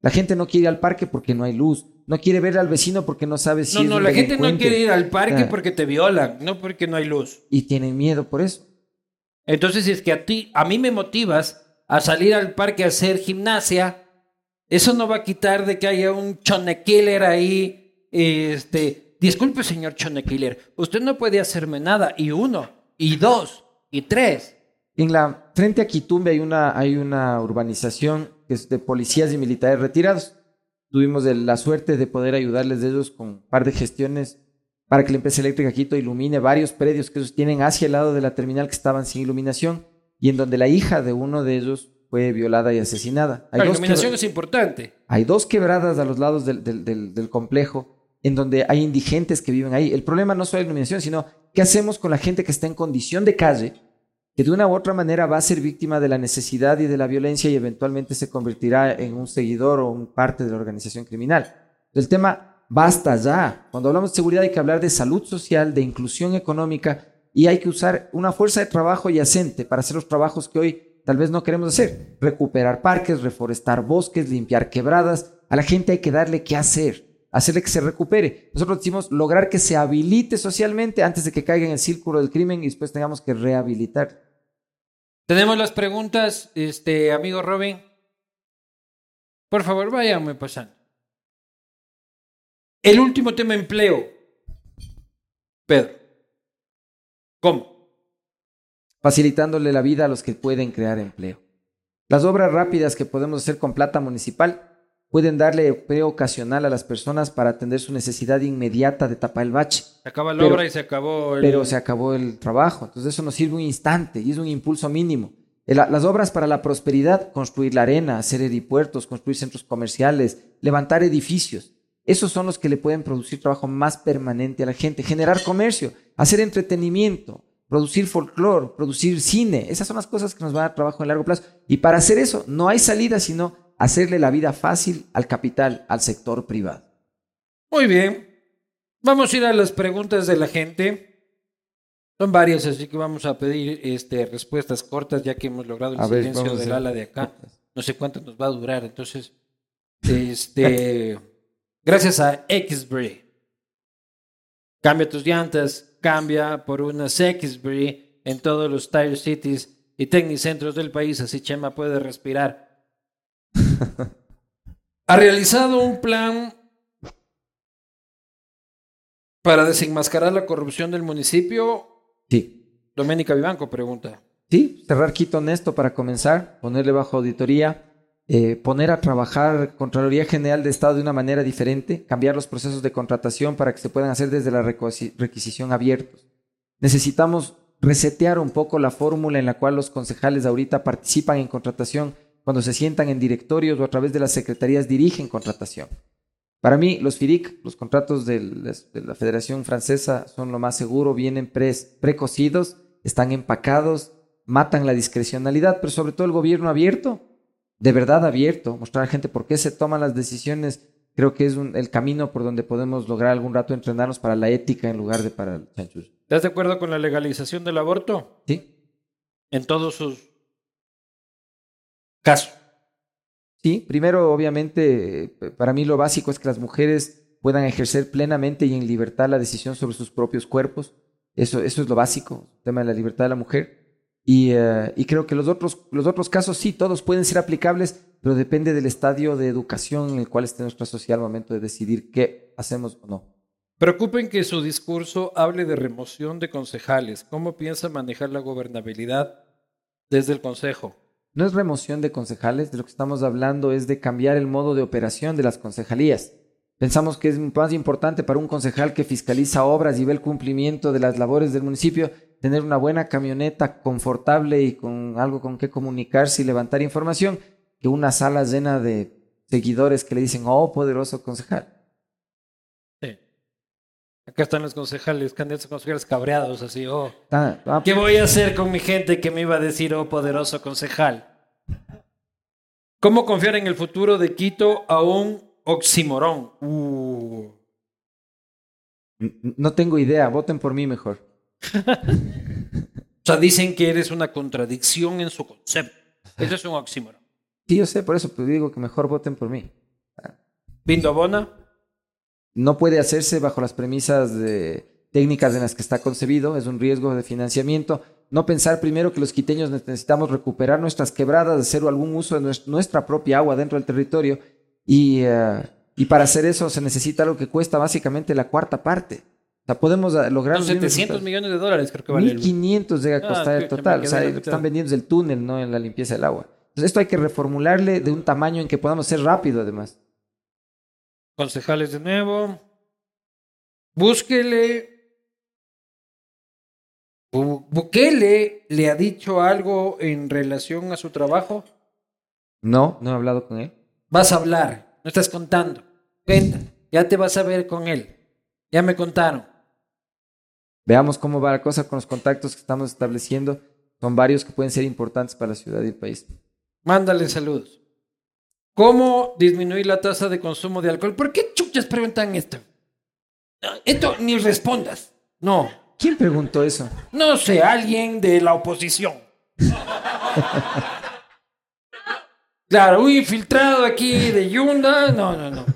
La gente no quiere ir al parque porque no hay luz. No quiere ver al vecino porque no sabe si No, es no, un la gente no quiere ir al parque Ah. porque te violan, no porque no hay luz. Y tienen miedo por eso. Entonces, si es que a ti, a mí me motivas a salir al parque a hacer gimnasia, eso no va a quitar de que haya un chone killer ahí. Este, disculpe, señor chone killer, usted no puede hacerme nada. Y uno, y dos, y tres. En la frente a Quitumbe hay una, hay una urbanización que es de policías y militares retirados. Tuvimos de la suerte de poder ayudarles de ellos con un par de gestiones para que la empresa eléctrica Quito ilumine varios predios que ellos tienen hacia el lado de la terminal que estaban sin iluminación y en donde la hija de uno de ellos fue violada y asesinada. Hay La iluminación es importante. hay dos quebradas a los lados del, del- del- del complejo en donde hay indigentes que viven ahí. El problema no es solo la iluminación, sino qué hacemos con la gente que está en condición de calle, que de una u otra manera va a ser víctima de la necesidad y de la violencia y eventualmente se convertirá en un seguidor o un parte de la organización criminal. El tema basta ya. Cuando hablamos de seguridad hay que hablar de salud social, de inclusión económica y hay que usar una fuerza de trabajo yacente para hacer los trabajos que hoy tal vez no queremos hacer. Recuperar parques, reforestar bosques, limpiar quebradas. A la gente hay que darle qué hacer, hacerle que se recupere. Nosotros decimos lograr que se habilite socialmente antes de que caiga en el círculo del crimen y después tengamos que rehabilitar. Tenemos las preguntas, este amigo Robin. Por favor, váyanme pasando. El último tema empleo. Pedro. ¿Cómo? facilitándole la vida a los que pueden crear empleo. Las obras rápidas que podemos hacer con plata municipal pueden darle empleo ocasional a las personas para atender su necesidad inmediata de tapar el bache, Se acaba la Pero- obra y se acabó el... pero se acabó el trabajo. Entonces eso nos sirve un instante y es un impulso mínimo. Las obras para la prosperidad, construir la arena, hacer aeropuertos, construir centros comerciales, levantar edificios, esos son los que le pueden producir trabajo más permanente a la gente, generar comercio, hacer entretenimiento, producir folclore, producir cine. Esas son las cosas que nos van a dar trabajo en largo plazo. Y para hacer eso no hay salida sino hacerle la vida fácil al capital, al sector privado. Muy bien. Vamos a ir a las preguntas de la gente. Son varias, así que vamos a pedir este, respuestas cortas, ya que hemos logrado el A ver, silencio a del ala de acá. No sé cuánto nos va a durar. Entonces, este, <laughs> gracias a Xbray. Cambia tus llantas, cambia por unas Xbray en todos los Tire Cities y Tecnicentros del país, así Chema puede respirar. Ha realizado un plan para desenmascarar la corrupción del municipio. Sí. Doménica Vivanco pregunta. Sí, cerrar Quito honesto para comenzar, ponerle bajo auditoría, eh, poner a trabajar Contraloría General de Estado de una manera diferente, cambiar los procesos de contratación para que se puedan hacer desde la requisi- requisición abiertos. Necesitamos resetear un poco la fórmula en la cual los concejales ahorita participan en contratación cuando se sientan en directorios o a través de las secretarías dirigen contratación. Para mí, los FIDIC, los contratos de la Federación Francesa, son lo más seguro, vienen pres- precocidos, están empacados, matan la discrecionalidad, pero sobre todo el gobierno abierto, de verdad abierto, mostrar a la gente por qué se toman las decisiones, creo que es un- el camino por donde podemos lograr algún rato entrenarnos para la ética en lugar de para el chanchullo. ¿Estás de acuerdo con la legalización del aborto? ¿Sí? En todos sus casos. Sí, primero, obviamente, para mí lo básico es que las mujeres puedan ejercer plenamente y en libertad la decisión sobre sus propios cuerpos. Eso, eso es lo básico, el tema de la libertad de la mujer. Y, eh, y creo que los otros, los otros casos sí, todos pueden ser aplicables, pero depende del estadio de educación en el cual esté nuestra sociedad al momento de decidir qué hacemos o no. Preocupen que su discurso hable de remoción de concejales. ¿Cómo piensa manejar la gobernabilidad desde el Consejo? No es remoción de concejales, de lo que estamos hablando es de cambiar el modo de operación de las concejalías. Pensamos que es más importante para un concejal que fiscaliza obras y ve el cumplimiento de las labores del municipio tener una buena camioneta confortable y con algo con que comunicarse y levantar información que una sala llena de seguidores que le dicen, oh, poderoso concejal. Acá están los concejales, candidatos a concejales cabreados, así, oh. Ah, ah, ¿Qué voy a hacer con mi gente que me iba a decir, oh, poderoso concejal? ¿Cómo confiar en el futuro de Quito a un oximorón? Uh. No tengo idea, voten por mí mejor. <laughs> O sea, dicen que eres una contradicción en su concepto. Eso es un oxímoron. Sí, yo sé, por eso digo que mejor voten por mí. Pindobona, No puede hacerse bajo las premisas de técnicas en las que está concebido, es un riesgo de financiamiento. No pensar primero que los quiteños necesitamos recuperar nuestras quebradas, hacer algún uso de nues- nuestra propia agua dentro del territorio y, eh, y para hacer eso se necesita algo que cuesta básicamente la cuarta parte. O sea, podemos eh, lograr... mismos 700 resultados. millones de dólares, creo que vale. el- 1500 llega a Ah, costar el que total. O sea, mitad. están vendiendo es el túnel, no en la limpieza del agua. Entonces, esto hay que reformularle de un tamaño en que podamos ser rápido, además. Concejales de nuevo. Búsquele. Bu- Bukele le ha dicho algo en relación a su trabajo. No, no he hablado con él. Vas a hablar, no estás contando. Cuenta, ya te vas a ver con él. Ya me contaron. Veamos cómo va la cosa con los contactos que estamos estableciendo. Son varios que pueden ser importantes para la ciudad y el país. Mándale saludos. ¿Cómo disminuir la tasa de consumo de alcohol? ¿Por qué chuchas preguntan esto? Esto ni respondas. No, ¿Quién preguntó eso? no sé, alguien de la oposición. Claro, un infiltrado aquí de Yunda. No, no, no.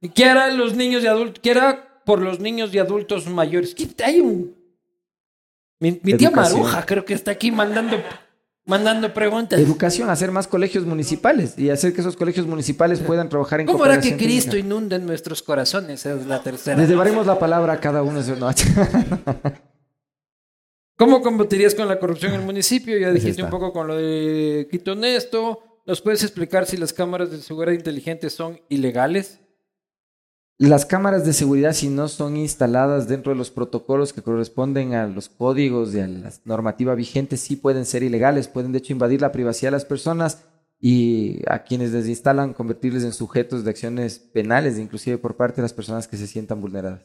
¿Y ¿Qué harán los niños y adultos? ¿Qué hará por los niños y adultos mayores? ¿Qué- Hay un. Mi, mi tía. Maruja creo que está aquí mandando, mandando preguntas. Educación, hacer más colegios municipales y hacer que esos colegios municipales puedan trabajar en ¿Cómo hará que Cristo inunde nuestros corazones? Esa es la tercera. Les llevaremos la palabra a cada uno de. No, <laughs> ¿Cómo combatirías con la corrupción en el municipio? Ya dijiste un poco con lo de Quito Honesto. ¿Nos puedes explicar si las cámaras de seguridad inteligente son ilegales? Las cámaras de seguridad, si no son instaladas dentro de los protocolos que corresponden a los códigos y a la normativa vigente, sí pueden ser ilegales, pueden de hecho invadir la privacidad de las personas y a quienes les instalan convertirles en sujetos de acciones penales, inclusive por parte de las personas que se sientan vulneradas.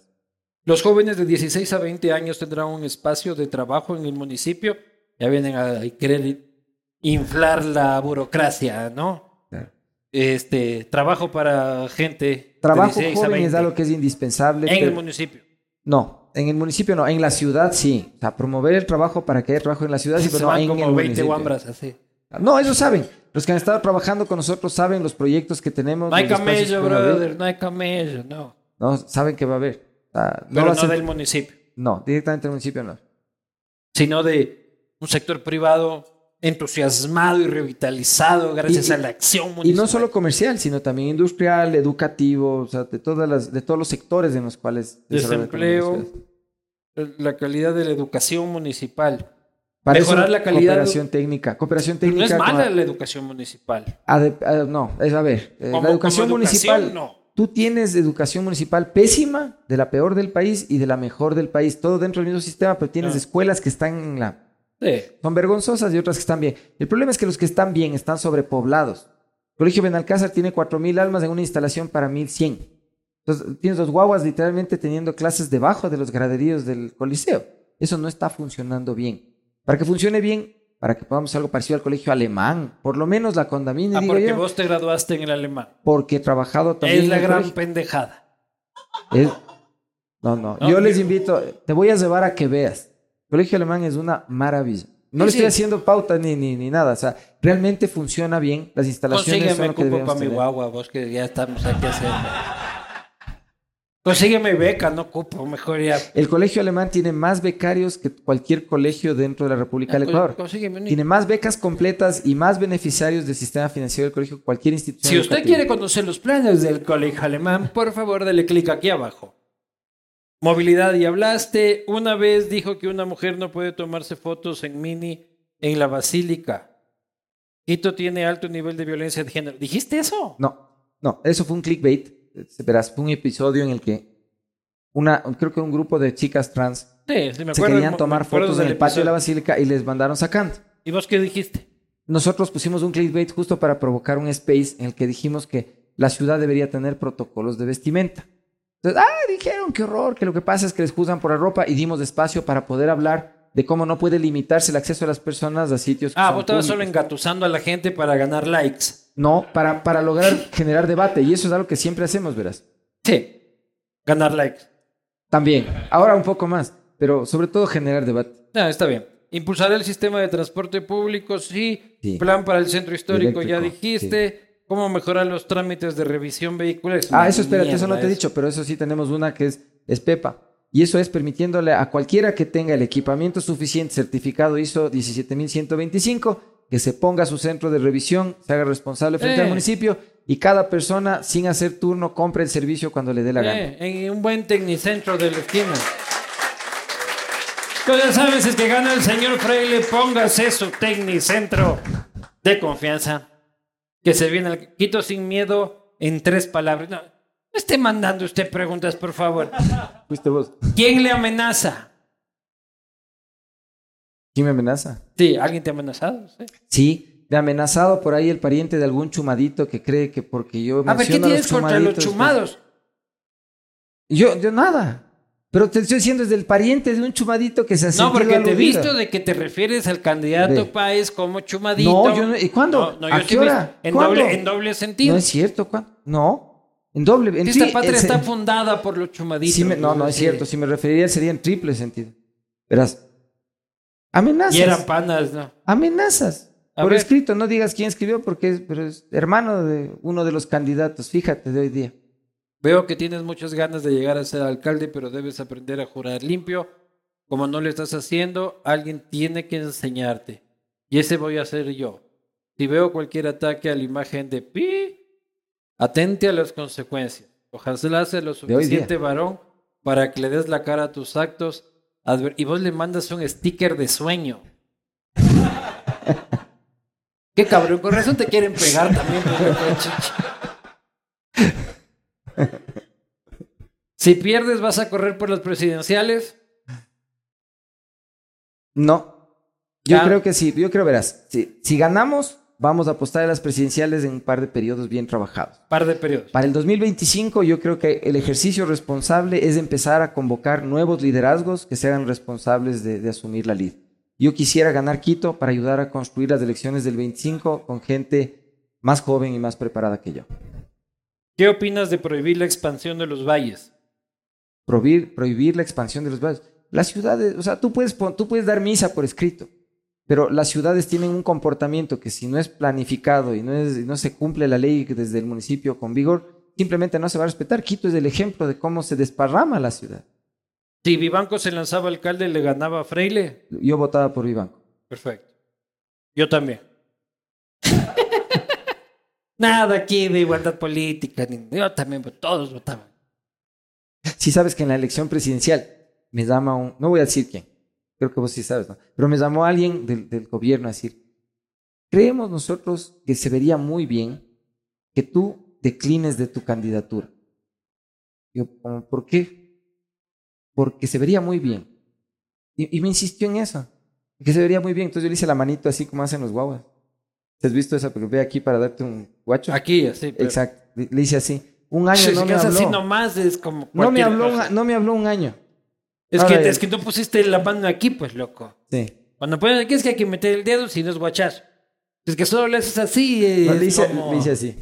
Los jóvenes de 16 a 20 años tendrán un espacio de trabajo en el municipio. Ya vienen a querer inflar la burocracia, ¿no? Este, trabajo para gente Trabajo de 16 a joven 20 es algo que es indispensable. en el municipio. No, en el municipio no, en la ciudad sí. O sea, promover el trabajo para que haya trabajo en la ciudad, sí, pero no en como el 20 municipio. así. No, ellos saben. Los que han estado trabajando con nosotros saben los proyectos que tenemos. No hay camello, brother, no hay camello, no. No, saben que va a haber. O sea, no, Pero no ser- del municipio. no, directamente el municipio no. sino de un sector privado entusiasmado y revitalizado gracias Y- y- a la acción Y municipal. no solo comercial, sino también industrial, educativo, o sea, de, todas las, de todos los sectores en los cuales desempleo, la calidad de la educación municipal. Para mejorar eso, la calidad- Cooperación técnica. Cooperación No técnica. es mala con- la educación municipal. no, es a ver. eh, la educación municipal. no. Tú tienes educación municipal pésima, de la peor del país y de la mejor del país. Todo dentro del mismo sistema, pero tienes escuelas que están en la Sí. Son vergonzosas y otras que están bien. El problema es que los que están bien están sobrepoblados. El Colegio Benalcázar tiene 4.000 almas en una instalación para 1.100. Entonces, tienes los guaguas literalmente teniendo clases debajo de los graderíos del coliseo. Eso no está funcionando bien. Para que funcione bien, para que podamos hacer algo parecido al colegio alemán, por lo menos la condamine, Ah, digo porque yo, vos te graduaste en el alemán. porque he trabajado también Es la en el gran colegio. pendejada. Es- No, no, No, yo les invito, te voy a llevar a que veas. Colegio alemán es una maravilla. No Sí, le sí. estoy haciendo pauta ni, ni, ni nada. O sea, realmente funciona bien. Las instalaciones son Consígueme lo que cupo para mi guagua, vos que ya estamos aquí haciendo. Consígueme beca, no cupo, mejor ya. El colegio alemán tiene más becarios que cualquier colegio dentro de la República del Ecuador. Consígueme un- Tiene más becas completas y más beneficiarios del sistema financiero del colegio que cualquier institución. Si usted quiere conocer los planes del colegio alemán, por favor, dele clic aquí abajo. Movilidad y hablaste. Una vez dijo que una mujer no puede tomarse fotos en mini en la basílica. Quito tiene alto nivel de violencia de género. ¿Dijiste eso? No, no, eso fue un clickbait. Verás, fue un episodio en el que una, creo que un grupo de chicas trans Sí, sí, me acuerdo. se querían tomar fotos en el patio de la basílica y les mandaron sacando. ¿Y vos qué dijiste? Nosotros pusimos un clickbait justo para provocar un space en el que dijimos que la ciudad debería tener protocolos de vestimenta. Entonces, ah, dijeron, qué horror, que lo que pasa es que les juzgan por la ropa y dimos espacio para poder hablar de cómo no puede limitarse el acceso de las personas a sitios que Ah, son vos estabas solo engatusando a la gente para ganar likes. No, para, para lograr generar debate. Y eso es algo que siempre hacemos, verás. Sí. Ganar likes. También. Ahora un poco más, pero sobre todo generar debate. Ah, está bien. Impulsar el sistema de transporte público, sí. Sí. Plan para el centro histórico, ya dijiste. ¿Cómo mejorar los trámites de revisión vehicular? Es Ah, eso espérate, eso no te he dicho, pero eso sí tenemos una que es, es PEPA. Y eso es permitiéndole a cualquiera que tenga el equipamiento suficiente, certificado ISO 17125, que se ponga a su centro de revisión, se haga responsable frente Eh. al municipio y cada persona, sin hacer turno, compre el servicio cuando le dé la gana. Eh, en un buen tecnicentro de la esquina. Tú ya sabes, es que gana el señor Freile, póngase su tecnicentro de confianza. Que se viene al Quito sin miedo en tres palabras. No, no esté mandando usted preguntas, por favor. <laughs> Fuiste vos. ¿Quién le amenaza? ¿Quién me amenaza? Sí, ¿alguien te ha amenazado? Sí. Sí, me ha amenazado por ahí el pariente de algún chumadito que cree que porque yo A ver, ¿qué tienes contra los chumaditos, chumados? Yo, yo nada. Pero te estoy diciendo, es del pariente de un chumadito que se ha No, porque te he visto de que te refieres al candidato Ve. Páez como chumadito. No, yo no- ¿y cuándo? No, no, yo ¿A qué hora? En ¿Cuándo? doble, en doble sentido. No es cierto, ¿cuándo? No, en doble. En Esta tri- patria está fundada por los chumaditos. sí me- no, no es cierto. Si me referiría sería en triple sentido. Verás. Amenazas. Y eran panas, ¿no? Amenazas. A Por ver. escrito, no digas quién escribió porque es, pero es hermano de uno de los candidatos, fíjate, de hoy día. Veo que tienes muchas ganas de llegar a ser alcalde, pero debes aprender a jurar limpio. Como no lo estás haciendo, alguien tiene que enseñarte. Y ese voy a ser yo. Si veo cualquier ataque a la imagen de Pi, atente a las consecuencias. Ojalá sea lo suficiente varón para que le des la cara a tus actos y vos le mandas un sticker de sueño. <laughs> Qué cabrón, con razón te quieren pegar también. Si pierdes, vas a correr por las presidenciales. No. Yo Ah. creo que sí, yo creo, verás, si, si ganamos, vamos a apostar a las presidenciales en un par de periodos bien trabajados. Par de periodos. Para el 2025 yo creo que el ejercicio responsable es empezar a convocar nuevos liderazgos que se hagan responsables de, de asumir la lid. Yo quisiera ganar Quito para ayudar a construir las elecciones del 25 con gente más joven y más preparada que yo. ¿Qué opinas de prohibir la expansión de los valles? Prohibir, prohibir la expansión de los barrios. Las ciudades, o sea, tú puedes, tú puedes dar misa por escrito, pero las ciudades tienen un comportamiento que si no es planificado y no, es, y no se cumple la ley desde el municipio con vigor, simplemente no se va a respetar. Quito es el ejemplo de cómo se desparrama la ciudad. Si Vivanco se lanzaba alcalde, le ganaba a Freile. Yo votaba por Vivanco. Perfecto. Yo también. Nada aquí de igualdad política. Yo también, pues, todos votaban. Si sabes que en la elección presidencial me llama un, no voy a decir quién, creo que vos sí sabes, ¿no? pero me llamó alguien del, gobierno a decir, creemos nosotros que se vería muy bien que tú declines de tu candidatura. Yo, ¿por qué? Porque se vería muy bien. Y, y me insistió en eso, que se vería muy bien. Entonces yo le hice la manito así como hacen los guaguas. ¿Te has visto? Porque ve aquí para darte un guacho. Aquí, así. pero- Exacto. Le, hice así. Un año Si no me quedas así habló. nomás es como No me, habló cosa. un, no me habló un año. Es, Ahora que, ya. es que tú pusiste la mano aquí, pues, loco. Sí. Cuando pones aquí es que hay que meter el dedo si no es guachazo. Es que solo le haces así. Es No, le, hice, como- le hice así.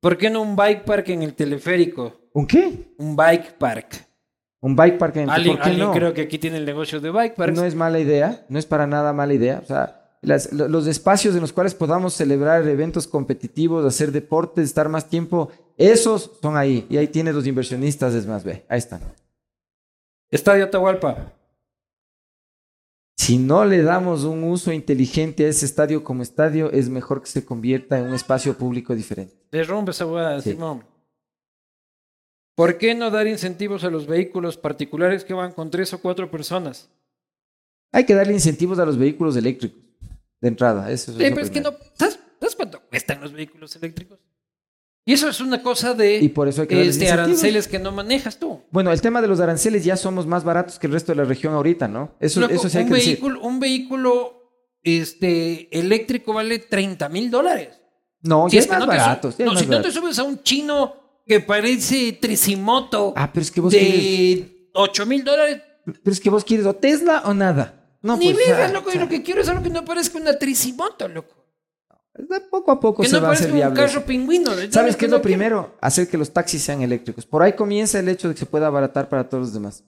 ¿Por qué no un bike park en el teleférico? ¿Un qué? Un bike park. Un bike park en el Alguien, ¿Por qué alguien no? creo que aquí tiene el negocio de bike parks. No es mala idea, no es para nada mala idea. O sea, las- los espacios en los cuales podamos celebrar eventos competitivos, hacer deportes, estar más tiempo, esos son ahí. Y ahí tienes los inversionistas, es más, ve, ahí están. Estadio Atahualpa. Si no le damos un uso inteligente a ese estadio como estadio, es mejor que se convierta en un espacio público diferente. Derrumbe esa hueá, Sí. Simón. ¿Por qué no dar incentivos a los vehículos particulares que van con tres o cuatro personas? Hay que darle incentivos a los vehículos eléctricos, de entrada. Eso es Sí, lo pero es que no. ¿sabes, sabes cuánto cuestan los vehículos eléctricos? Y eso es una cosa de Y por eso hay que este, aranceles que no manejas tú. Bueno, el tema de los aranceles ya somos más baratos que el resto de la región ahorita, ¿no? Eso, Loco, eso sí hay un, que decir. vehículo, un vehículo este, eléctrico vale 30 mil dólares. No, Si ya es más no barato. no, más si no te barato. subes a un chino que parece Tricimoto Ah, pero es que vos quieres... de 8 mil dólares, Pero es que vos quieres o Tesla o nada. No, Ni pues, verga, loco. Yo sea, lo que quiero es algo que no parezca una tricimoto, loco. de poco a poco Que se no va a hacer un carro pingüino. ¿Sabes qué es lo primero? Hacer que los taxis sean eléctricos. Por ahí comienza el hecho de que se pueda abaratar para todos los demás.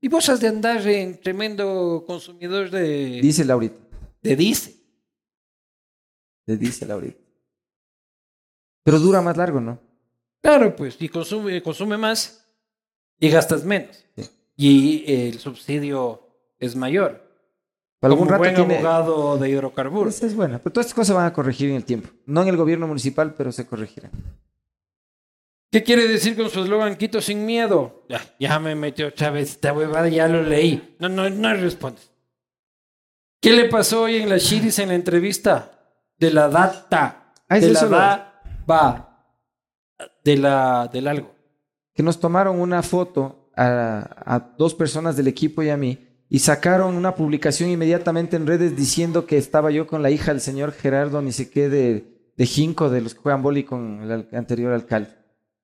Y vos has de andar en tremendo consumidor de, Dice Laurita. de diésel. Le dice Laurita. Pero dura más largo, ¿no? Claro, pues, y consume, consume más y gastas menos. Sí. Y el subsidio es mayor. Para algún rato buen tiene. abogado de hidrocarburos. Esa es buena. Pero todas estas cosas van a corregir en el tiempo. No en el gobierno municipal, pero se corregirán. ¿Qué quiere decir con su eslogan Quito sin miedo? Ya, ya me metió Chávez, esta huevada ya lo leí. No, no, no respondes. ¿Qué le pasó hoy en la Chiris en la entrevista? De la data. Ah, es de la eso lo- da, va. De la, del algo. Que nos tomaron una foto a, a dos personas del equipo y a mí y sacaron una publicación inmediatamente en redes diciendo que estaba yo con la hija del señor Gerardo, ni qué, de, de Jinco, de los que juegan boli con el anterior alcalde.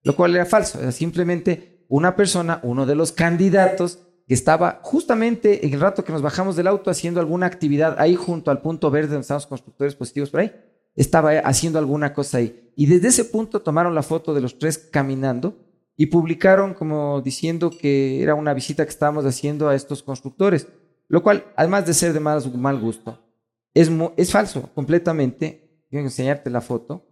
Lo cual era falso. Era simplemente una persona, uno de los candidatos, que estaba justamente en el rato que nos bajamos del auto haciendo alguna actividad ahí junto al punto verde donde están constructores positivos por ahí. Estaba haciendo alguna cosa ahí. Y desde ese punto tomaron la foto de los tres caminando y publicaron como diciendo que era una visita que estábamos haciendo a estos constructores. Lo cual, además de ser de mal, mal gusto, es, es falso completamente. Quiero enseñarte la foto.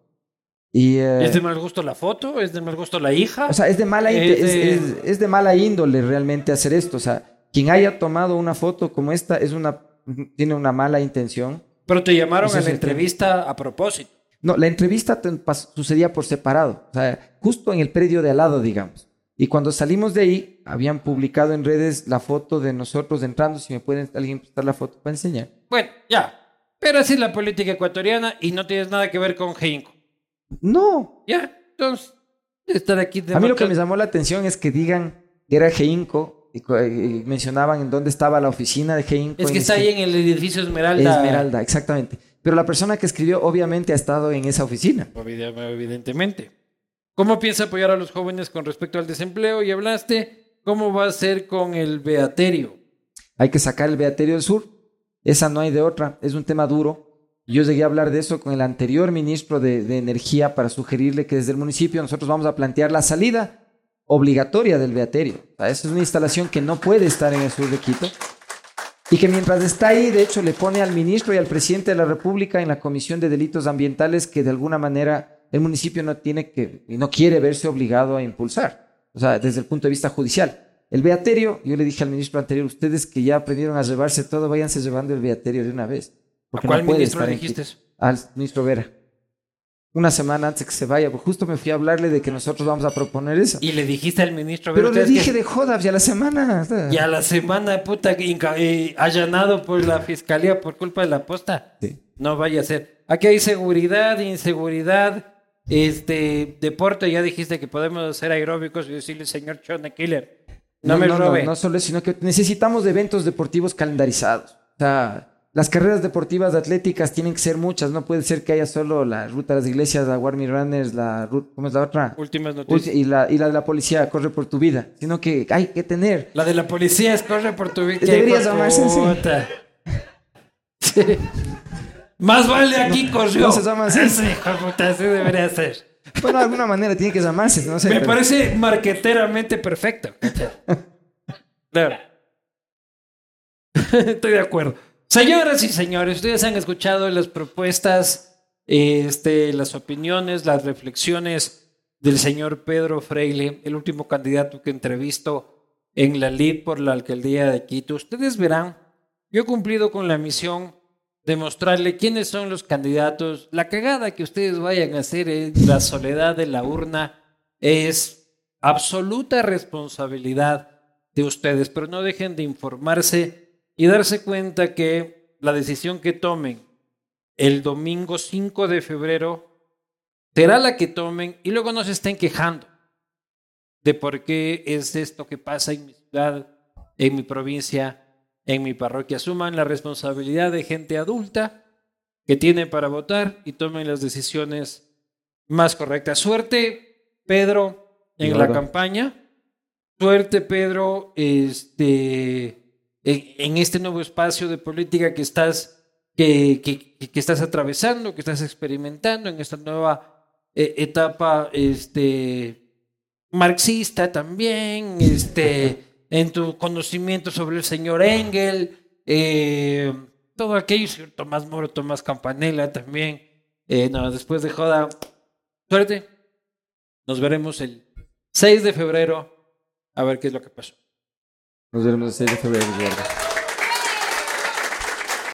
Y, eh, ¿Es de mal gusto la foto? ¿Es de mal gusto la hija? o sea, es de mala, Es de- es- es de mala índole realmente hacer esto. O sea, quien haya tomado una foto como esta es una, tiene una mala intención. Pero te llamaron a la entrevista a propósito. No, la entrevista sucedía por separado, o sea, justo en el predio de al lado, digamos. Y cuando salimos de ahí, habían publicado en redes la foto de nosotros entrando. Si me pueden alguien prestar la foto para enseñar. Bueno, ya. Pero así es la política ecuatoriana y no tienes nada que ver con Geinco. No, Ya, entonces, estar aquí de a mí lo que me llamó la atención es que digan que era Geinco y, mencionaban en dónde estaba la oficina de Geinco. Es que está ahí en el edificio Esmeralda. Esmeralda, exactamente. Pero la persona que escribió obviamente ha estado en esa oficina. Evide- Evidentemente. ¿Cómo piensa apoyar a los jóvenes con respecto al desempleo? Y hablaste, ¿cómo va a ser con el beaterio? Hay que sacar el Beaterio del Sur. Esa no hay de otra. Es un tema duro. Yo llegué a hablar de eso con el anterior ministro de, de Energía para sugerirle que desde el municipio nosotros vamos a plantear la salida obligatoria del Beaterio. O sea, esa es una instalación que no puede estar en el sur de Quito. Y que mientras está ahí, de hecho, le pone al ministro y al presidente de la República en la Comisión de Delitos Ambientales que de alguna manera el municipio no tiene que y no quiere verse obligado a impulsar. O sea, desde el punto de vista judicial. El beaterio, yo le dije al ministro anterior, ustedes que ya aprendieron a llevarse todo, váyanse llevando el beaterio de una vez. ¿A Porque cuál no puede ministro le dijiste? Al ministro Vera. Una semana antes que se vaya, pues justo me fui a hablarle de que nosotros vamos a proponer eso. Y le dijiste al ministro... Pero le dije que- de jodas ya la semana. Y a la semana, puta, eh, allanado por la fiscalía por culpa de la posta. Sí. No vaya a ser. Aquí hay seguridad, inseguridad, este, deporte. Ya dijiste que podemos hacer aeróbicos y decirle, señor Chone Killer, no, me robe. No, solo eso, sino que necesitamos de eventos deportivos calendarizados. O sea, las carreras deportivas atléticas tienen que ser muchas. No puede ser que haya solo la ruta de las iglesias, la Warmy Runners, la ¿cómo es la otra? Últimas noticias. Y la, y la de la policía, corre por tu vida. Sino que hay que tener. La de la policía es corre por tu vida. Debería hijo de llamarse. Sí. Más vale aquí corrió. no se llama así. Sí, puta, así debería ser. Bueno, de alguna manera tiene que llamarse, no sé. Me pero- parece marqueteramente perfecto. <laughs> Claro. <laughs> Estoy de acuerdo. Señoras y señores, ustedes han escuchado las propuestas, este, las opiniones, las reflexiones del señor Pedro Freile, el último candidato que entrevisto en la LID por la alcaldía de Quito. Ustedes verán, yo he cumplido con la misión de mostrarle quiénes son los candidatos. La cagada que ustedes vayan a hacer en la soledad de la urna es absoluta responsabilidad de ustedes, pero no dejen de informarse y darse cuenta que la decisión que tomen el domingo 5 de febrero será la que tomen y luego no se estén quejando de por qué es esto que pasa en mi ciudad, en mi provincia, en mi parroquia. Asuman la responsabilidad de gente adulta que tiene para votar y tomen las decisiones más correctas. Suerte, Pedro, en la campaña. Suerte, Pedro, este, en, este nuevo espacio de política que estás, que, que- que estás atravesando, que estás experimentando, en esta nueva eh, etapa este, marxista también, este, <laughs> en tu conocimiento sobre el señor Engel, eh, todo aquello, señor Tomás Moro, Tomás Campanella también. Eh, no, después de joda, suerte. Nos veremos el 6 de febrero a ver qué es lo que pasó. Nos veremos el 6 de febrero, Eduardo.